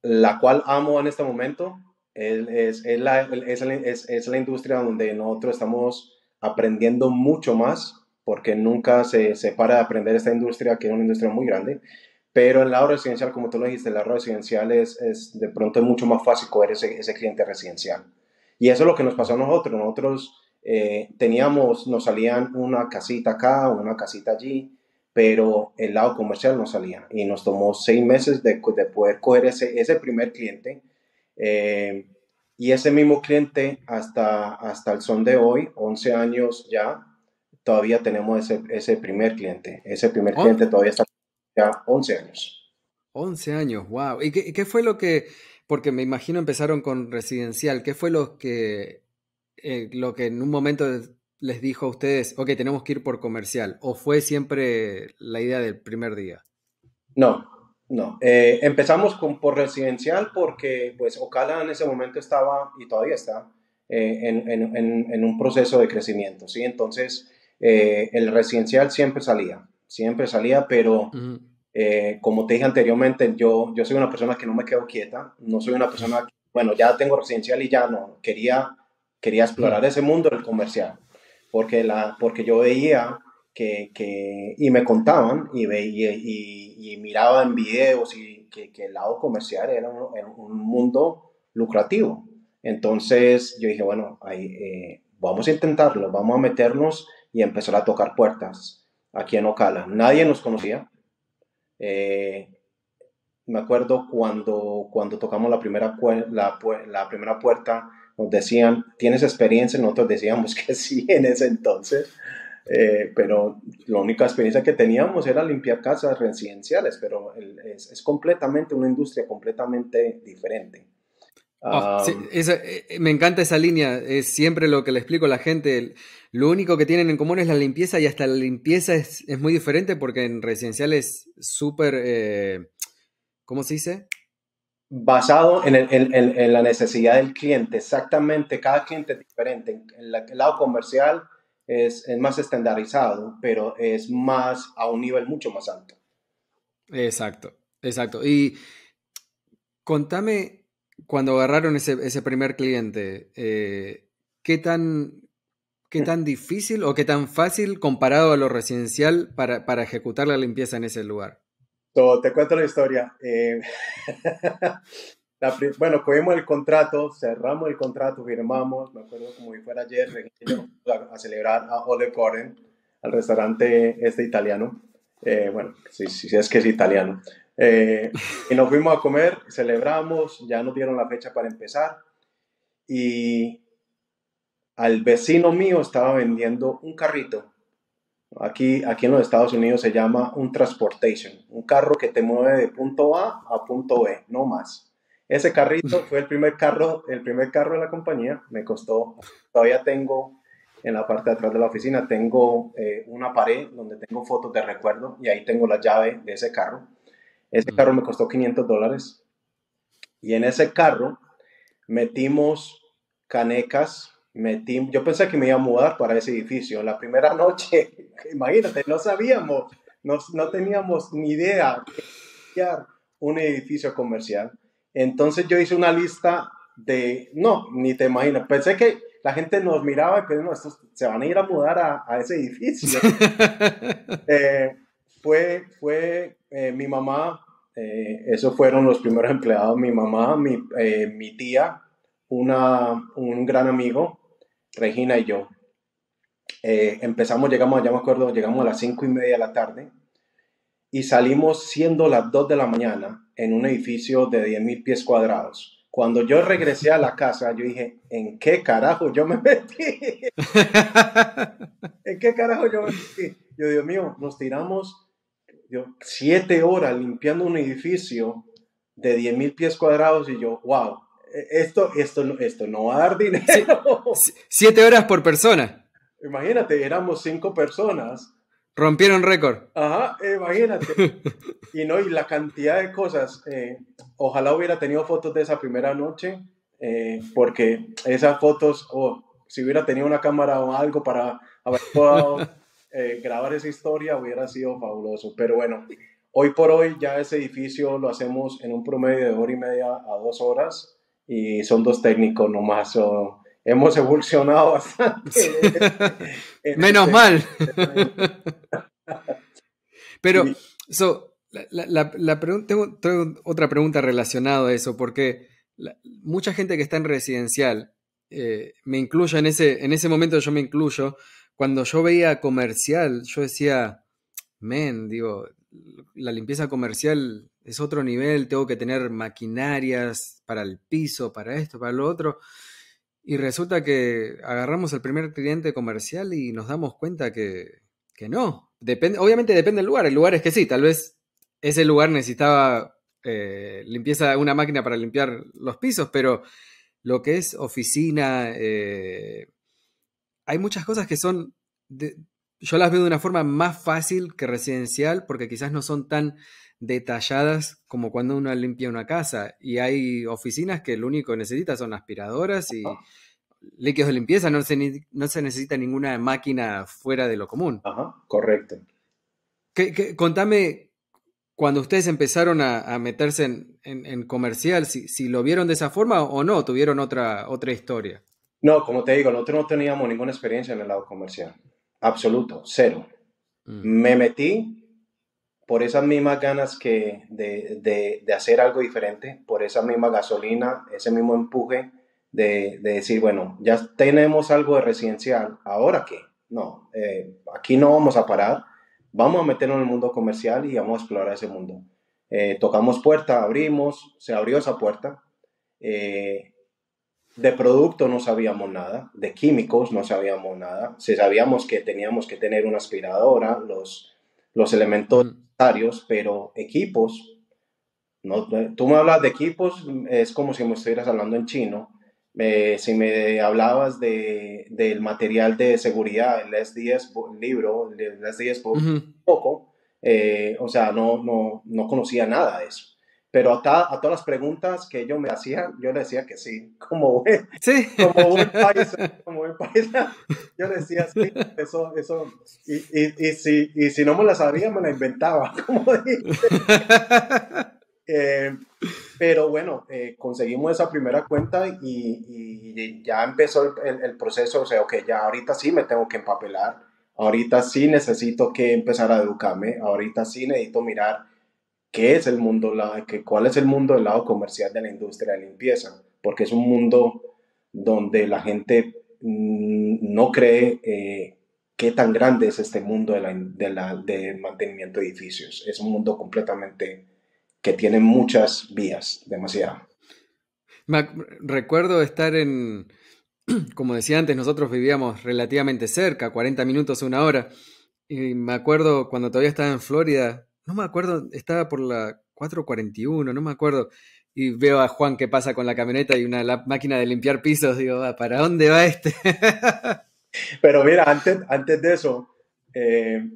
S1: la cual amo en este momento. Es, es, la, es, la, industria donde nosotros estamos aprendiendo mucho más, porque nunca se, se para de aprender esta industria, que es una industria muy grande. Pero en el lado residencial, como tú lo dijiste, el lado residencial es, es de pronto es mucho más fácil coger ese, ese cliente residencial. Y eso es lo que nos pasó a nosotros. Nosotros eh, teníamos, nos salían una casita acá, una casita allí, pero el lado comercial no salía. Y nos tomó seis meses de, de poder coger ese, ese primer cliente. Eh, y ese mismo cliente hasta, hasta el son de hoy, 11 años ya, todavía tenemos ese, ese primer cliente. Ese primer cliente todavía está ya 11 años.
S3: 11 años, wow. ¿Y qué, qué, fue lo que, porque me imagino empezaron con residencial, qué fue lo que eh, lo que en un momento les dijo a ustedes, ok, tenemos que ir por comercial? ¿O fue siempre la idea del primer día?
S1: No, no. Eh, empezamos con, por residencial porque pues Ocala en ese momento estaba y todavía está eh, en, un proceso de crecimiento, ¿sí? Entonces, el residencial siempre salía, siempre salía, pero... como te dije anteriormente, yo, yo soy una persona que no me quedo quieta, no soy una persona, bueno, ya tengo residencial y ya no, quería quería explorar ese mundo del comercial, porque, la, porque yo veía que, que y me contaban y, veía, y, y miraba en videos y que, que, el lado comercial era un, mundo lucrativo. Entonces yo dije, bueno, ahí, eh, vamos a intentarlo, vamos a meternos y empezar a tocar puertas aquí en Ocala. Nadie nos conocía. Eh, me acuerdo cuando, cuando tocamos la primera, la, la primera puerta, nos decían, ¿tienes experiencia? Nosotros decíamos que sí en ese entonces, eh, pero la única experiencia que teníamos era limpiar casas residenciales, pero es, completamente una industria completamente diferente.
S3: Oh, eh, me encanta esa línea, es siempre lo que le explico a la gente. Lo único que tienen en común es la limpieza y hasta la limpieza es, muy diferente porque en residencial es súper, eh, ¿cómo se dice?
S1: basado en, la necesidad del cliente, exactamente, cada cliente es diferente. El, el lado comercial es, más estandarizado, pero es más a un nivel mucho más alto.
S3: Exacto, exacto. Y contame, cuando agarraron ese, primer cliente, eh, ¿qué, tan, ¿qué tan difícil o qué tan fácil comparado a lo residencial para, para ejecutar la limpieza en ese lugar?
S1: te cuento la historia. Eh, bueno, cogimos el contrato, cerramos el contrato, firmamos, me acuerdo como si fuera ayer, a, a celebrar a Ole Gordon, al restaurante este italiano. Eh, bueno, si, si, es que es italiano. Eh, y nos fuimos a comer, celebramos, ya nos dieron la fecha para empezar. Y al vecino mío estaba vendiendo un carrito. Aquí, aquí en los Estados Unidos se llama un transportation, un carro que te mueve de punto A a punto B, no más. Ese carrito fue el primer carro, el primer carro de la compañía. Me costó, todavía tengo en la parte de atrás de la oficina, tengo eh, una pared donde tengo fotos de recuerdo y ahí tengo la llave de ese carro. Ese carro me costó 500 dólares. Y en ese carro metimos canecas, metimos, yo pensé que me iba a mudar para ese edificio. La primera noche, imagínate, no sabíamos, no, no teníamos ni idea de un edificio comercial. Entonces yo hice una lista de, no, ni te imaginas, pensé que la gente nos miraba y pensé, no, estos se van a ir a mudar a, a ese edificio. eh, fue, fue eh, mi mamá, eh, esos fueron los primeros empleados, mi mamá, mi, eh, mi tía, una, un gran amigo, Regina y yo. empezamos, llegamos, ya me acuerdo, llegamos a las cinco y media de la tarde y salimos siendo las 2 de la mañana en un edificio de 10.000 pies cuadrados. Cuando yo regresé a la casa, yo dije, ¿en qué carajo yo me metí? ¿En qué carajo yo me metí? Yo, Dios mío, nos tiramos yo, siete horas limpiando un edificio de 10.000 pies cuadrados y yo, wow, esto, esto, esto no va a dar dinero.
S3: Siete horas por persona.
S1: Imagínate, éramos cinco personas
S3: Rompieron récord.
S1: Ajá, imagínate. y no, y la cantidad de cosas. Eh, ojalá hubiera tenido fotos de esa primera noche, eh, porque esas fotos, o si hubiera tenido una cámara o algo para haber podido eh, grabar esa historia, hubiera sido fabuloso. Pero bueno, hoy por hoy ya ese edificio lo hacemos en un promedio de hora y media a dos horas y son dos técnicos nomás. So, hemos evolucionado bastante.
S3: Menos este mal. Pero, la, la, tengo, otra pregunta relacionada a eso, porque mucha gente que está en residencial, eh, me incluyo en ese, en ese momento, yo me incluyo, cuando yo veía comercial, yo decía, men, digo, la limpieza comercial es otro nivel, tengo que tener maquinarias para el piso, para esto, para lo otro. Y resulta que agarramos el primer cliente comercial y nos damos cuenta que, no. Depende, obviamente depende del lugar. El lugar es que sí, tal vez ese lugar necesitaba eh, limpieza, una máquina para limpiar los pisos, pero lo que es oficina, eh, hay muchas cosas que son, yo las veo de una forma más fácil que residencial porque quizás no son tan detalladas como cuando uno limpia una casa. Y hay oficinas que lo único que necesita son aspiradoras y líquidos de limpieza, no se, no se necesita ninguna máquina fuera de lo común.
S1: Ajá, correcto.
S3: contame, cuando ustedes empezaron a, meterse en, comercial, si, lo vieron de esa forma o no, tuvieron otra, otra historia.
S1: No, como te digo, nosotros no teníamos ninguna experiencia en el lado comercial. Absoluto, cero. Mm. Me metí por esas mismas ganas que de, hacer algo diferente, por esa misma gasolina, ese mismo empuje de, decir, bueno, ya tenemos algo de residencial, ¿ahora qué? No, eh, aquí no vamos a parar, vamos a meternos en el mundo comercial y vamos a explorar ese mundo. Eh, tocamos puerta, abrimos, se abrió esa puerta. Eh, de producto no sabíamos nada, de químicos no sabíamos nada. Si sabíamos que teníamos que tener una aspiradora, los, los elementos mm pero equipos, no, tú me hablas de equipos, es como si me estuvieras hablando en chino. si me hablabas de, del material de seguridad, el SDS libro, el SDS poco, eh, o sea, no, no, no conocía nada de eso. Pero a, a, todas las preguntas que ellos me hacían, yo le decía que sí, como buen, ¿Sí? como buen país, como buen país, yo le decía sí, eso, eso, y, y, y, si, y si no me la sabía, me la inventaba, como eh, pero bueno, eh, conseguimos esa primera cuenta y, y ya empezó el, el, proceso, o sea, ok, ya ahorita sí me tengo que empapelar, ahorita sí necesito que empezar a educarme, ahorita sí necesito mirar qué es el mundo, la, que, cuál es el mundo del lado comercial de la industria de limpieza, porque es un mundo donde la gente mm, no cree eh, qué tan grande es este mundo de, la, de, mantenimiento de edificios. Es un mundo completamente que tiene muchas vías, demasiado.
S3: recuerdo estar en, como decía antes, nosotros vivíamos relativamente cerca, 40 minutos, una hora. Y me acuerdo cuando todavía estaba en Florida, no me acuerdo, estaba por la 441, no me acuerdo. Y veo a Juan que pasa con la camioneta y una máquina de limpiar pisos. Digo, ah, ¿para dónde va este?
S1: Pero mira, antes, antes de eso, eh,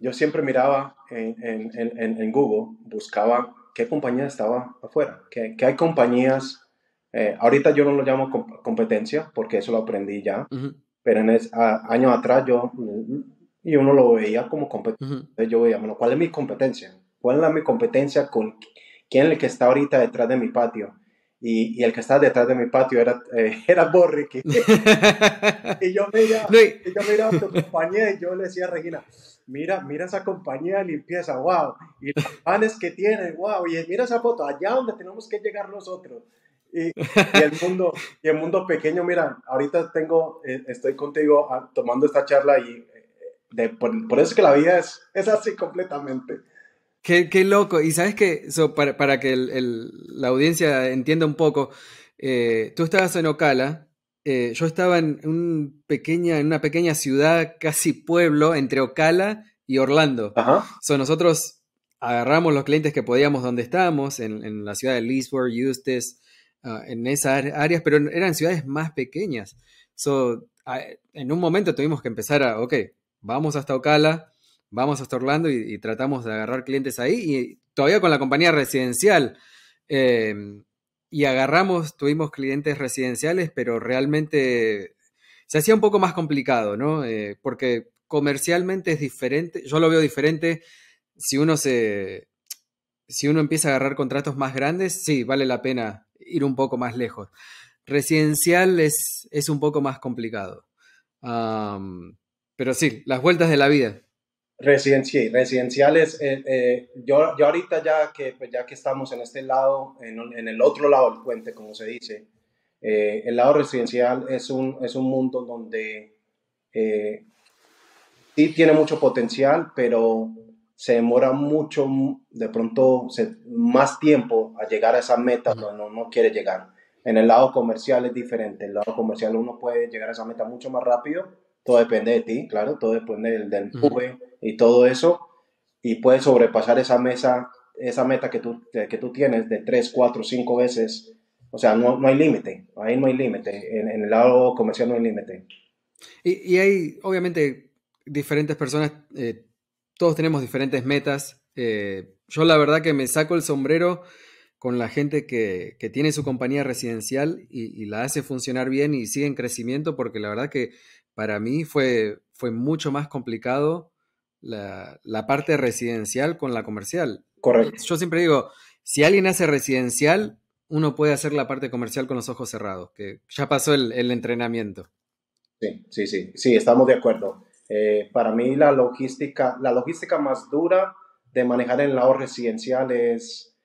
S1: yo siempre miraba en, en, en, Google, buscaba qué compañía estaba afuera, que, hay compañías, eh, ahorita yo no lo llamo competencia porque eso lo aprendí ya, pero en años atrás yo, y uno lo veía como competencia, yo veía, bueno, ¿cuál es mi competencia? ¿Cuál es la, mi competencia con quién es el que está ahorita detrás de mi patio? y, el que estaba detrás de mi patio era, eh, era Borricky. y yo miraba, yo miraba a tu compañía y yo le decía a Regina, mira, mira esa compañía de limpieza, wow, y los panes que tienen, wow, y mira esa foto, allá donde tenemos que llegar nosotros. Y, el mundo y el mundo pequeño mira ahorita tengo eh, estoy contigo ah, tomando esta charla y de, por, por, eso es que la vida es, es así completamente
S3: Qué, loco. Y sabes que, para, que la audiencia entienda un poco, eh, tú estabas en Ocala, eh, yo estaba en, un pequeña, en una pequeña ciudad, casi pueblo, entre Ocala y Orlando. Ajá. nosotros agarramos los clientes que podíamos donde estábamos, en, la ciudad de Leesburg, Eustis, ah, en esas áreas, pero eran ciudades más pequeñas. en un momento tuvimos que empezar a, ok, vamos hasta Ocala, vamos hasta Orlando y, tratamos de agarrar clientes ahí y todavía con la compañía residencial. Em, y agarramos, tuvimos clientes residenciales, pero realmente se hacía un poco más complicado, ¿no? Eh, porque comercialmente es diferente, yo lo veo diferente si uno se... Si uno empieza a agarrar contratos más grandes, sí, vale la pena ir un poco más lejos. Residencial es, es un poco más complicado. Pero sí, las vueltas de la vida.
S1: Residencial, residenciales, eh, eh, yo, yo ahorita ya que, pues ya que estamos en este lado, en, el otro lado del puente, como se dice, eh, el lado residencial es un, es un mundo donde sí tiene mucho potencial, pero se demora mucho, de pronto más tiempo a llegar a esa meta donde uno no quiere llegar. En el lado comercial es diferente, en el lado comercial uno puede llegar a esa meta mucho más rápido, todo depende de ti, claro, todo depende del, del y todo eso, y puedes sobrepasar esa mesa, esa meta que tú, que tú tienes de 3, 4, 5 veces. O sea, no, no hay límite, ahí no hay límite, en, el lado comercial no hay límite.
S3: Y, hay, obviamente, diferentes personas, eh, todos tenemos diferentes metas. Eh, yo la verdad que me saco el sombrero con la gente que, que tiene su compañía residencial y, y, la hace funcionar bien y sigue en crecimiento, porque la verdad que para mí fue, fue mucho más complicado la, parte residencial con la comercial.
S1: Correcto.
S3: Yo siempre digo, si alguien hace residencial, uno puede hacer la parte comercial con los ojos cerrados, que ya pasó el, entrenamiento.
S1: Sí, sí, sí, sí, estamos de acuerdo. Eh, para mí la logística, la logística más dura de manejar en el lado residencial es,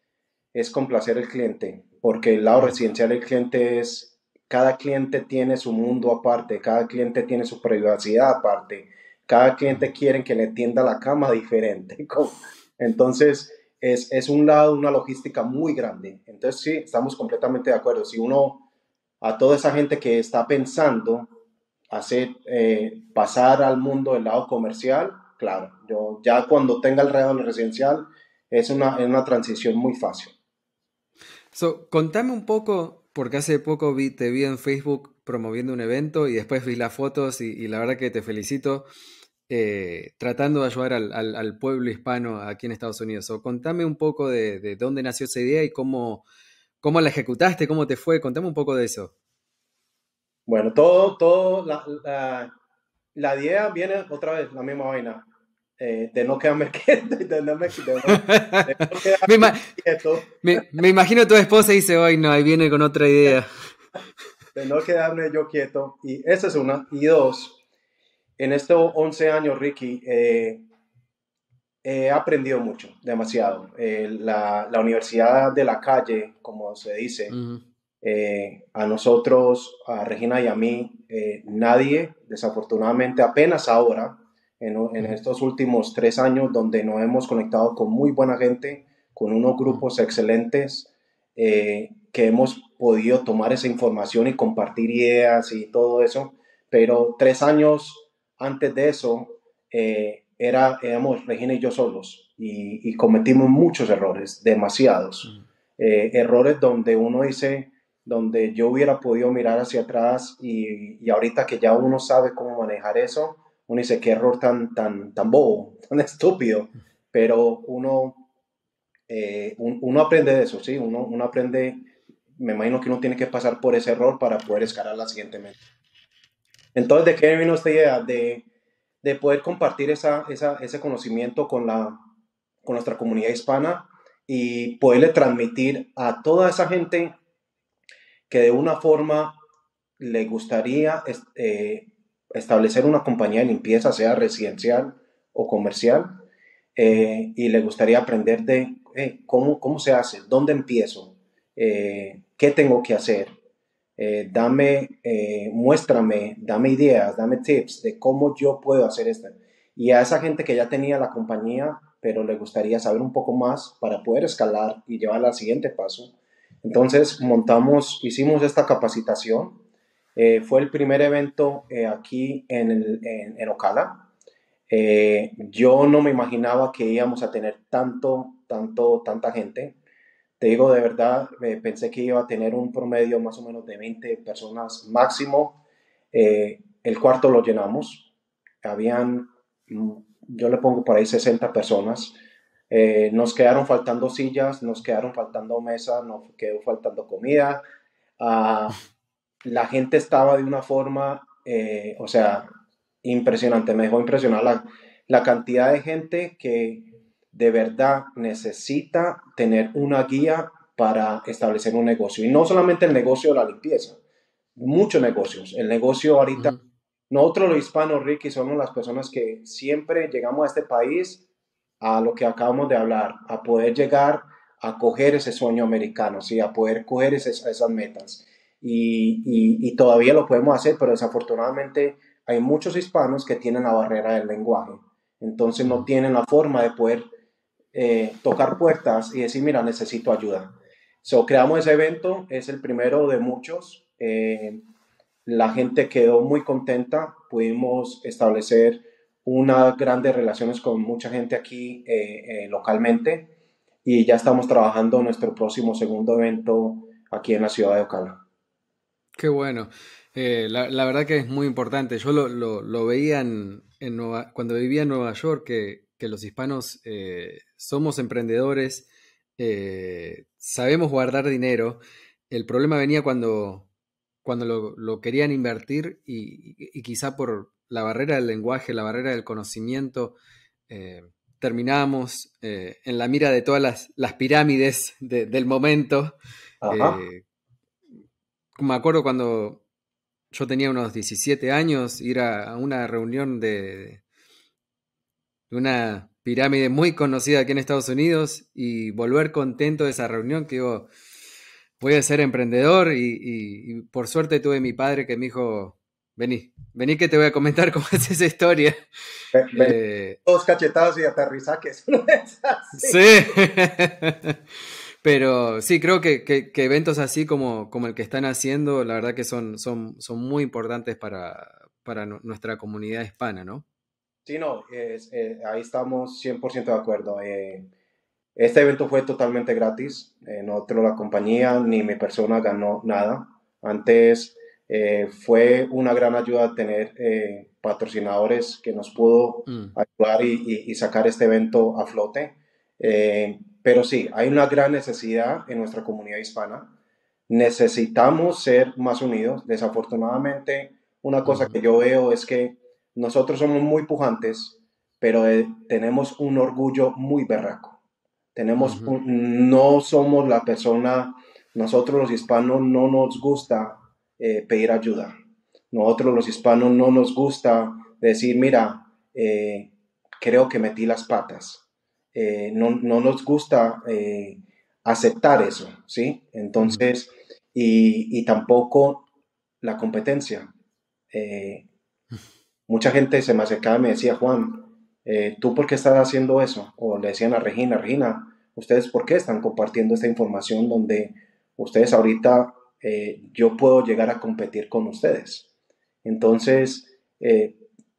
S1: es complacer al cliente, porque el lado residencial del cliente es, cada cliente tiene su mundo aparte, cada cliente tiene su privacidad aparte, cada cliente quiere que le tienda la cama diferente. Entonces, es, es, un lado, una logística muy grande. Entonces, sí, estamos completamente de acuerdo. Si uno, a toda esa gente que está pensando hacer, eh, pasar al mundo del lado comercial, claro, yo ya cuando tenga el real residencial, es una, es una transición muy fácil.
S3: So, contame un poco, porque hace poco vi, te vi en Facebook promoviendo un evento y después vi las fotos y, la verdad que te felicito. Eh, tratando de ayudar al, pueblo hispano aquí en Estados Unidos. O contame un poco de, dónde nació esa idea y cómo, cómo la ejecutaste, cómo te fue. Contame un poco de eso.
S1: Bueno, todo, todo, la, la, idea viene otra vez, la misma vaina. Eh, de no quedarme quieto, de no, me,
S3: quieto. Me, imagino tu esposa dice, hoy no, ahí viene con otra idea.
S1: de no quedarme yo quieto. Y esa es una. Y dos, en estos 11 años, Ricky, eh, he aprendido mucho, demasiado. Eh, la, universidad de la calle, como se dice, Eh, a nosotros, a Regina y a mí, eh, nadie, desafortunadamente, apenas ahora, en, estos últimos tres años, donde nos hemos conectado con muy buena gente, con unos grupos excelentes, eh, que hemos podido tomar esa información y compartir ideas y todo eso, pero tres años antes de eso, era, éramos Regina y yo solos y, cometimos muchos errores, demasiados. errores donde uno dice, donde yo hubiera podido mirar hacia atrás y, y, ahorita que ya uno sabe cómo manejar eso, uno dice, qué error tan, tan, tan bobo, tan estúpido, pero uno, eh, uno aprende de eso, ¿sí? Uno, uno aprende, me imagino que uno tiene que pasar por ese error para poder escalar la siguiente meta. Entonces, ¿de qué vino esta idea? De, de poder compartir esa, esa, ese conocimiento con, la, con nuestra comunidad hispana y poderle transmitir a toda esa gente que de una forma le gustaría eh, establecer una compañía de limpieza, sea residencial o comercial, eh, y le gustaría aprender de eh, cómo, cómo se hace, dónde empiezo, qué tengo que hacer. dame, muéstrame, dame ideas, dame tips de cómo yo puedo hacer esto. Y a esa gente que ya tenía la compañía, pero le gustaría saber un poco más para poder escalar y llevarla al siguiente paso, entonces montamos, hicimos esta capacitación. Eh, fue el primer evento eh, aquí en, el, en, Ocala. Eh, yo no me imaginaba que íbamos a tener tanto, tanto, tanta gente. Te digo de verdad, pensé que iba a tener un promedio más o menos de 20 personas máximo. el cuarto lo llenamos. Habían, mm, yo le pongo por ahí 60 personas. Nos quedaron faltando sillas, nos quedaron faltando mesas, nos quedó faltando comida. Ah, la gente estaba de una forma, eh, o sea, impresionante. Me dejó impresionar la, la cantidad de gente que de verdad necesita tener una guía para establecer un negocio. Y no solamente el negocio de la limpieza, muchos negocios. El negocio ahorita, nosotros los hispanos, Ricky, somos las personas que siempre llegamos a este país a lo que acabamos de hablar, a poder llegar a coger ese sueño americano, ¿sí? a poder coger esas, esas metas. Y, todavía lo podemos hacer, pero desafortunadamente hay muchos hispanos que tienen la barrera del lenguaje. Entonces no tienen la forma de poder eh, tocar puertas y decir, mira, necesito ayuda. So, creamos ese evento, es el primero de muchos. Eh, la gente quedó muy contenta, pudimos establecer unas grandes relaciones con mucha gente aquí eh, localmente y ya estamos trabajando nuestro próximo segundo evento aquí en la ciudad de Ocala.
S3: Qué bueno. Eh, la, verdad que es muy importante. Yo lo, veía en, cuando vivía en Nueva York, que, los hispanos somos emprendedores, sabemos guardar dinero. El problema venía cuando, cuando lo, querían invertir y, quizá por, la barrera del lenguaje, la barrera del conocimiento, eh, terminamos eh, en la mira de todas las, pirámides del momento. Eh, me acuerdo cuando yo tenía unos 17 años, ir a, una reunión de, una pirámide muy conocida aquí en Estados Unidos y volver contento de esa reunión que digo, voy a ser emprendedor y por suerte tuve mi padre que me dijo, Vení, vení que te voy a comentar cómo es esa historia.
S1: Eh, dos cachetados y aterrizajes.
S3: sí. Pero sí, creo que, eventos así como, como, el que están haciendo, la verdad que son, son, son muy importantes para, para nuestra comunidad hispana, ¿no?
S1: Sí, no, eh, ahí estamos 100% de acuerdo. Eh, este evento fue totalmente gratis. nosotros, la compañía, ni mi persona ganó nada. Antes eh, fue una gran ayuda tener eh, patrocinadores que nos pudo mm. ayudar y, sacar este evento a flote. Eh, pero sí, hay una gran necesidad en nuestra comunidad hispana. Necesitamos ser más unidos. Desafortunadamente, una cosa que yo veo es que nosotros somos muy pujantes, pero tenemos un orgullo muy berraco. Tenemos no somos la persona, nosotros los hispanos no nos gusta eh, pedir ayuda. Nosotros los hispanos no nos gusta decir, mira, eh, creo que metí las patas. Eh, no, nos gusta aceptar eso, ¿sí? Entonces, y, tampoco la competencia. Eh, mucha gente se me acercaba y me decía, Juan, eh, ¿tú por qué estás haciendo eso? O le decían a Regina, Regina, ¿ustedes por qué están compartiendo esta información donde ustedes ahorita eh, yo puedo llegar a competir con ustedes? Entonces,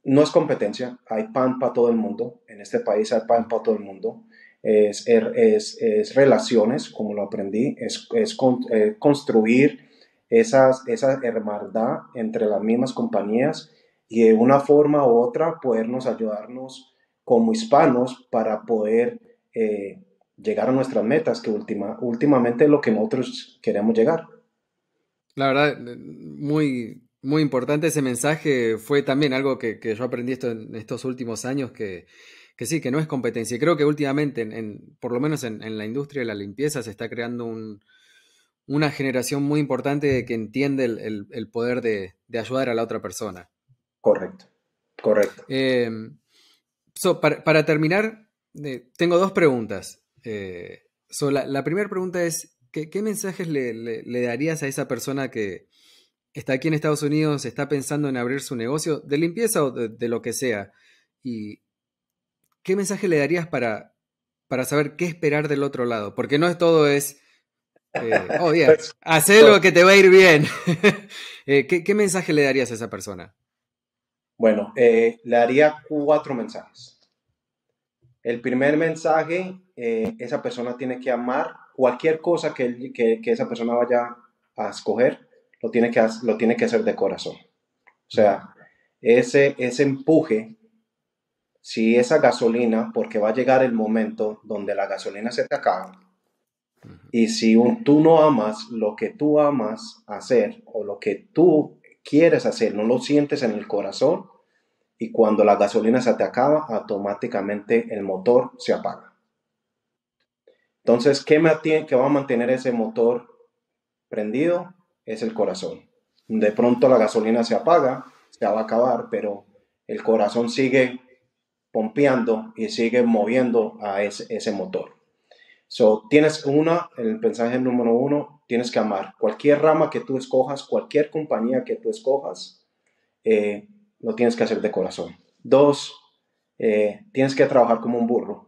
S1: no es competencia, hay pan para todo el mundo, en este país hay pan para todo el mundo, es, er, es, relaciones, como lo aprendí, es, es eh, construir esas, esa hermandad entre las mismas compañías y de una forma u otra podernos ayudarnos como hispanos para poder eh, llegar a nuestras metas, que última, últimamente es lo que nosotros queremos llegar.
S3: La verdad, muy, muy importante ese mensaje. Fue también algo que, yo aprendí esto en estos últimos años, que, sí, que no es competencia. Y creo que últimamente, en, por lo menos en, la industria de la limpieza, se está creando una generación muy importante que entiende el, poder de, ayudar a la otra persona.
S1: Correcto, correcto.
S3: Em, para, terminar, eh, tengo dos preguntas. Eh, la, primera pregunta es, ¿qué, mensajes le darías a esa persona que, está aquí en Estados Unidos, está pensando en abrir su negocio de limpieza o de, lo que sea. ¿Y qué mensaje le darías para, para saber qué esperar del otro lado? Porque no es todo es, eh, oh, yeah, haz lo que te va a ir bien. Eh, ¿qué, mensaje le darías a esa persona?
S1: Bueno, eh, le daría cuatro mensajes. El primer mensaje, esa persona tiene que amar cualquier cosa que, que esa persona vaya a escoger lo tiene que, lo tiene que hacer de corazón. O sea, ese, ese empuje, si esa gasolina, porque va a llegar el momento donde la gasolina se te acaba, y si tú no amas lo que tú amas hacer o lo que tú quieres hacer, no lo sientes en el corazón, y cuando la gasolina se te acaba, automáticamente el motor se apaga. Entonces, ¿qué, me ¿qué va a mantener ese motor prendido? Es el corazón. De pronto la gasolina se apaga, se va a acabar, pero el corazón sigue pompeando y sigue moviendo a ese, motor. So, tienes una, el mensaje número uno, tienes que amar. Cualquier rama que tú escojas, cualquier compañía que tú escojas, eh, lo tienes que hacer de corazón. Dos, eh, tienes que trabajar como un burro.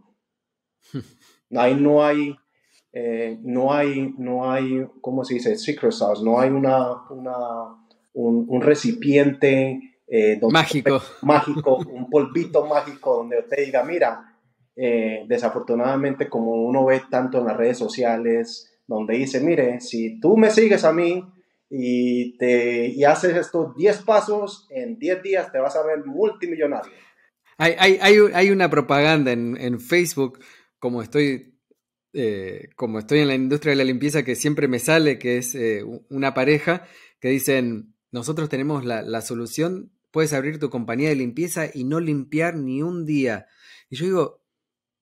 S1: Ahí no hay eh, no hay, no hay, ¿cómo se dice? Secret sauce, no hay una, un, recipiente
S3: eh, mágico.
S1: mágico, un polvito mágico donde usted diga, mira, eh, desafortunadamente como uno ve tanto en las redes sociales, donde dice, mire, si tú me sigues a mí y, te, y haces estos 10 pasos, en 10 días te vas a ver multimillonario.
S3: Hay, hay, hay, una propaganda en, en Facebook, como estoy eh, como estoy en la industria de la limpieza, que siempre me sale, que es eh, una pareja, que dicen, nosotros tenemos la, solución, puedes abrir tu compañía de limpieza y no limpiar ni un día. Y yo digo,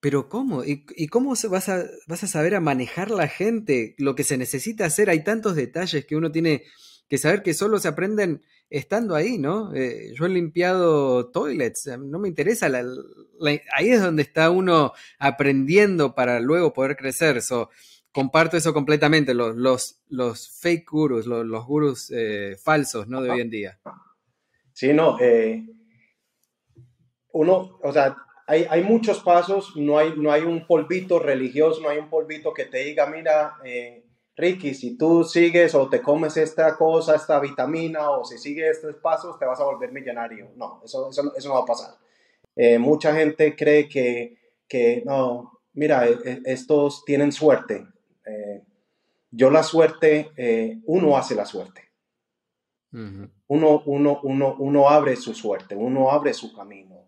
S3: pero ¿cómo? ¿Y, cómo vas a, vas a saber a manejar la gente? Lo que se necesita hacer, hay tantos detalles que uno tiene que saber que solo se aprenden estando ahí, ¿no? Eh, yo he limpiado toilets, no me interesa, ahí es donde está uno aprendiendo para luego poder crecer. comparto eso completamente, los, los, los fake gurus, los, los gurus eh, falsos, ¿no? De hoy en día.
S1: Sí, no, eh, uno, o sea, hay, hay, muchos pasos, no hay, no hay un polvito religioso, no hay un polvito que te diga, mira, Ricky, si tú sigues o te comes esta cosa, esta vitamina, o si sigues estos pasos, te vas a volver millonario. No, eso, eso, eso no va a pasar. Eh, mucha gente cree que, que no, mira, e, e, estos tienen suerte. Eh, yo la suerte, eh, uno hace la suerte. uno, uno, uno, uno, abre su suerte, uno abre su camino.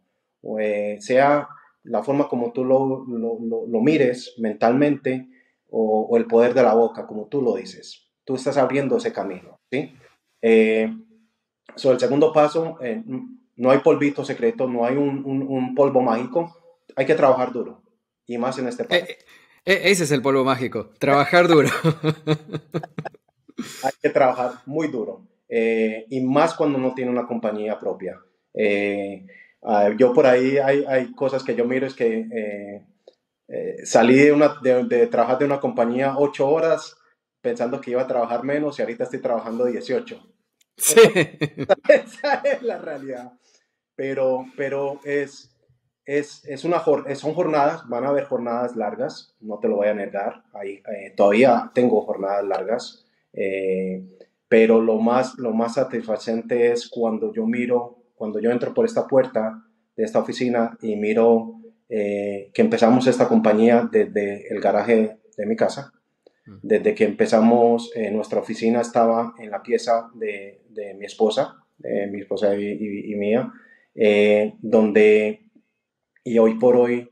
S1: sea la forma como tú lo, lo, lo mires mentalmente, o, el poder de la boca, como tú lo dices. Tú estás abriendo ese camino, ¿sí? Eh, el segundo paso, eh, no hay polvito secreto, no hay un, polvo mágico, hay que trabajar duro, y más en este.
S3: Eh, ese es el polvo mágico, trabajar duro.
S1: hay que trabajar muy duro, y más cuando no tiene una compañía propia. Ah, yo por ahí hay, hay, cosas que yo miro es que eh, salí de, una, de, trabajar de una compañía ocho horas pensando que iba a trabajar menos y ahorita estoy trabajando 18. Sí. Esa es la realidad. Pero, pero es, es, es una, son jornadas, van a haber jornadas largas, no te lo voy a negar. Ahí, eh, todavía tengo jornadas largas. Eh, pero lo más, lo más satisfacente es cuando yo miro, cuando yo entro por esta puerta de esta oficina y miro eh, que empezamos esta compañía desde el garaje de mi casa. Mm. Desde que empezamos, eh, nuestra oficina estaba en la pieza de, de mi esposa, mi esposa y, mía, eh, donde, y hoy por hoy,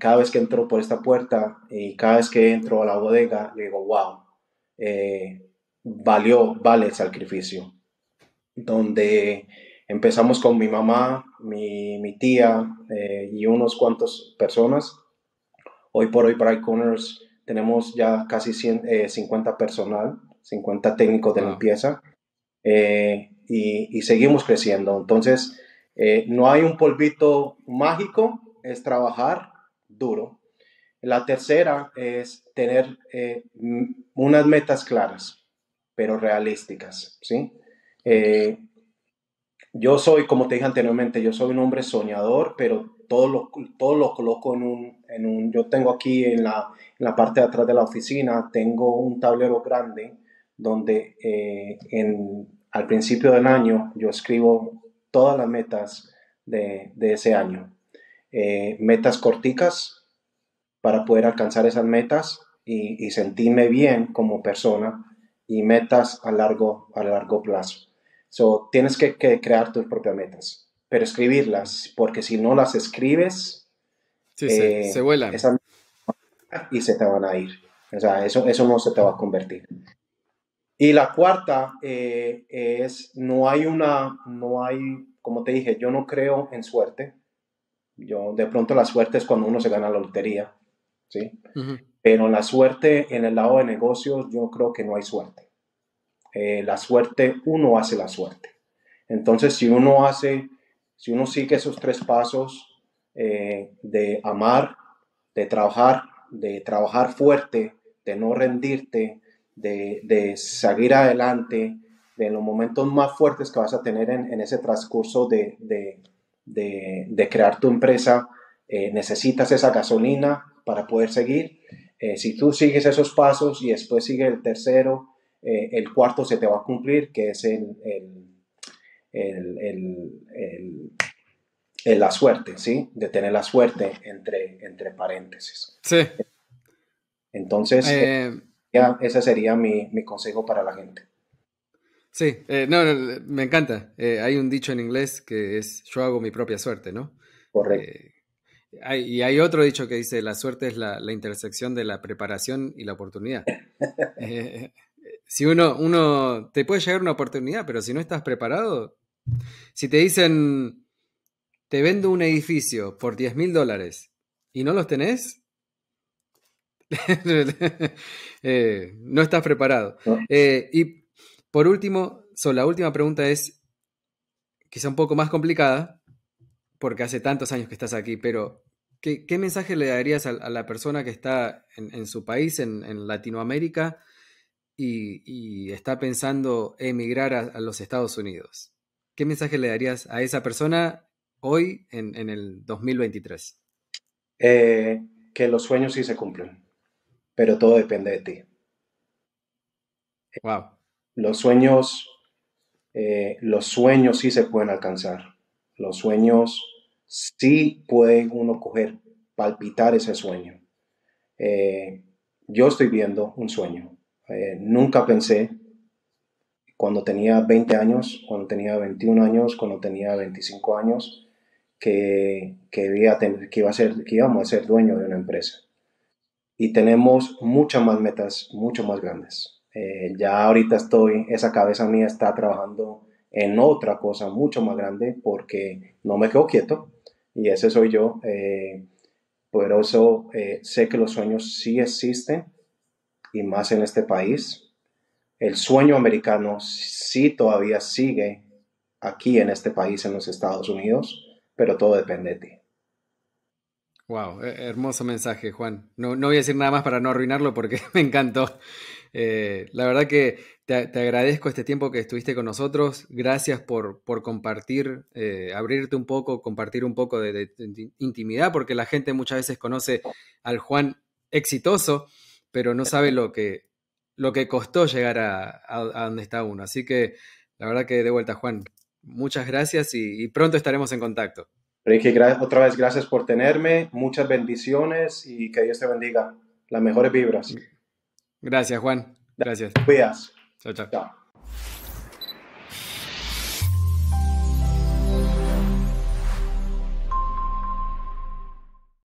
S1: cada vez que entro por esta puerta y cada vez que entro a la bodega, digo, wow, valió, vale el sacrificio. Donde Empezamos con mi mamá, mi, tía eh, y unos cuantos personas. Hoy por hoy Bright Corners tenemos ya casi 50 eh, personal, 50 técnicos de limpieza eh, y, seguimos creciendo. Entonces, no hay un polvito mágico, es trabajar duro. La tercera es tener unas metas claras, pero realísticas, ¿sí? Yo soy, como te dije anteriormente, yo soy un hombre soñador, pero todo lo, todo lo coloco en un, en un yo tengo aquí en la, en la, parte de atrás de la oficina, tengo un tablero grande donde eh, en, al principio del año yo escribo todas las metas de, de ese año. Eh, metas corticas para poder alcanzar esas metas y, y sentirme bien como persona y metas a largo, a largo plazo. So, tienes que, crear tus propias metas, pero escribirlas, porque si no las escribes,
S3: se, eh, vuelan.
S1: y se te van a ir. O sea, eso, eso no se te va a convertir. Y la cuarta eh, es, no hay una, no hay, como te dije, yo no creo en suerte. Yo, de pronto la suerte es cuando uno se gana la lotería, ¿sí? Pero la suerte en el lado de negocios, yo creo que no hay suerte. Eh, la suerte, uno hace la suerte. Entonces, si uno hace, si uno sigue esos tres pasos eh, de amar, de trabajar, de trabajar fuerte, de no rendirte, de, seguir adelante, de los momentos más fuertes que vas a tener en, ese transcurso de, crear tu empresa, eh, necesitas esa gasolina para poder seguir. si tú sigues esos pasos y después sigue el tercero, eh, el cuarto se te va a cumplir, que es el, la suerte, ¿sí? De tener la suerte entre, entre paréntesis.
S3: Sí.
S1: Entonces, eh, ya, ese sería mi, consejo para la gente.
S3: Sí, eh, no, me encanta. hay un dicho en inglés que es yo hago mi propia suerte, ¿no?
S1: Correcto.
S3: y hay otro dicho que dice la suerte es la, la intersección de la preparación y la oportunidad. si uno, uno, te puede llegar una oportunidad, pero si no estás preparado, si te dicen, te vendo un edificio por 10 mil dólares y no los tenés, eh, no estás preparado. Eh, y por último, la última pregunta es quizá un poco más complicada, porque hace tantos años que estás aquí, pero ¿qué, mensaje le darías a, la persona que está en, su país, en Latinoamérica? Y, está pensando emigrar a, los Estados Unidos, ¿qué mensaje le darías a esa persona hoy en, el 2023?
S1: Eh, que los sueños sí se cumplen, pero todo depende de ti.
S3: Wow.
S1: Los sueños, eh, los sueños sí se pueden alcanzar. Los sueños sí puede uno coger, palpitar ese sueño. Eh, yo estoy viendo un sueño. Eh, nunca pensé cuando tenía 20 años, cuando tenía 21 años, cuando tenía 25 años, que, que, iba, que, iba a ser, que íbamos a ser dueño de una empresa. Y tenemos muchas más metas, mucho más grandes. Eh, ya ahorita estoy, esa cabeza mía está trabajando en otra cosa mucho más grande porque no me quedo quieto y ese soy yo. Eh, por eso sé que los sueños sí existen y más en este país. El sueño americano sí todavía sigue aquí en este país, en los Estados Unidos, pero todo depende de ti.
S3: Wow, hermoso mensaje, Juan. No, no voy a decir nada más para no arruinarlo porque me encantó. Eh, la verdad que te, agradezco este tiempo que estuviste con nosotros. Gracias por, por compartir, eh, abrirte un poco, compartir un poco de, intimidad, porque la gente muchas veces conoce al Juan exitoso, pero no sabe lo que, lo que costó llegar a, donde está uno. Así que la verdad que de vuelta, Juan, muchas gracias y, pronto estaremos en contacto.
S1: Ricky, otra vez gracias por tenerme, muchas bendiciones y que Dios te bendiga. Las mejores vibras.
S3: Gracias, Juan. Gracias.
S1: Cuidas.
S3: Chao, chao.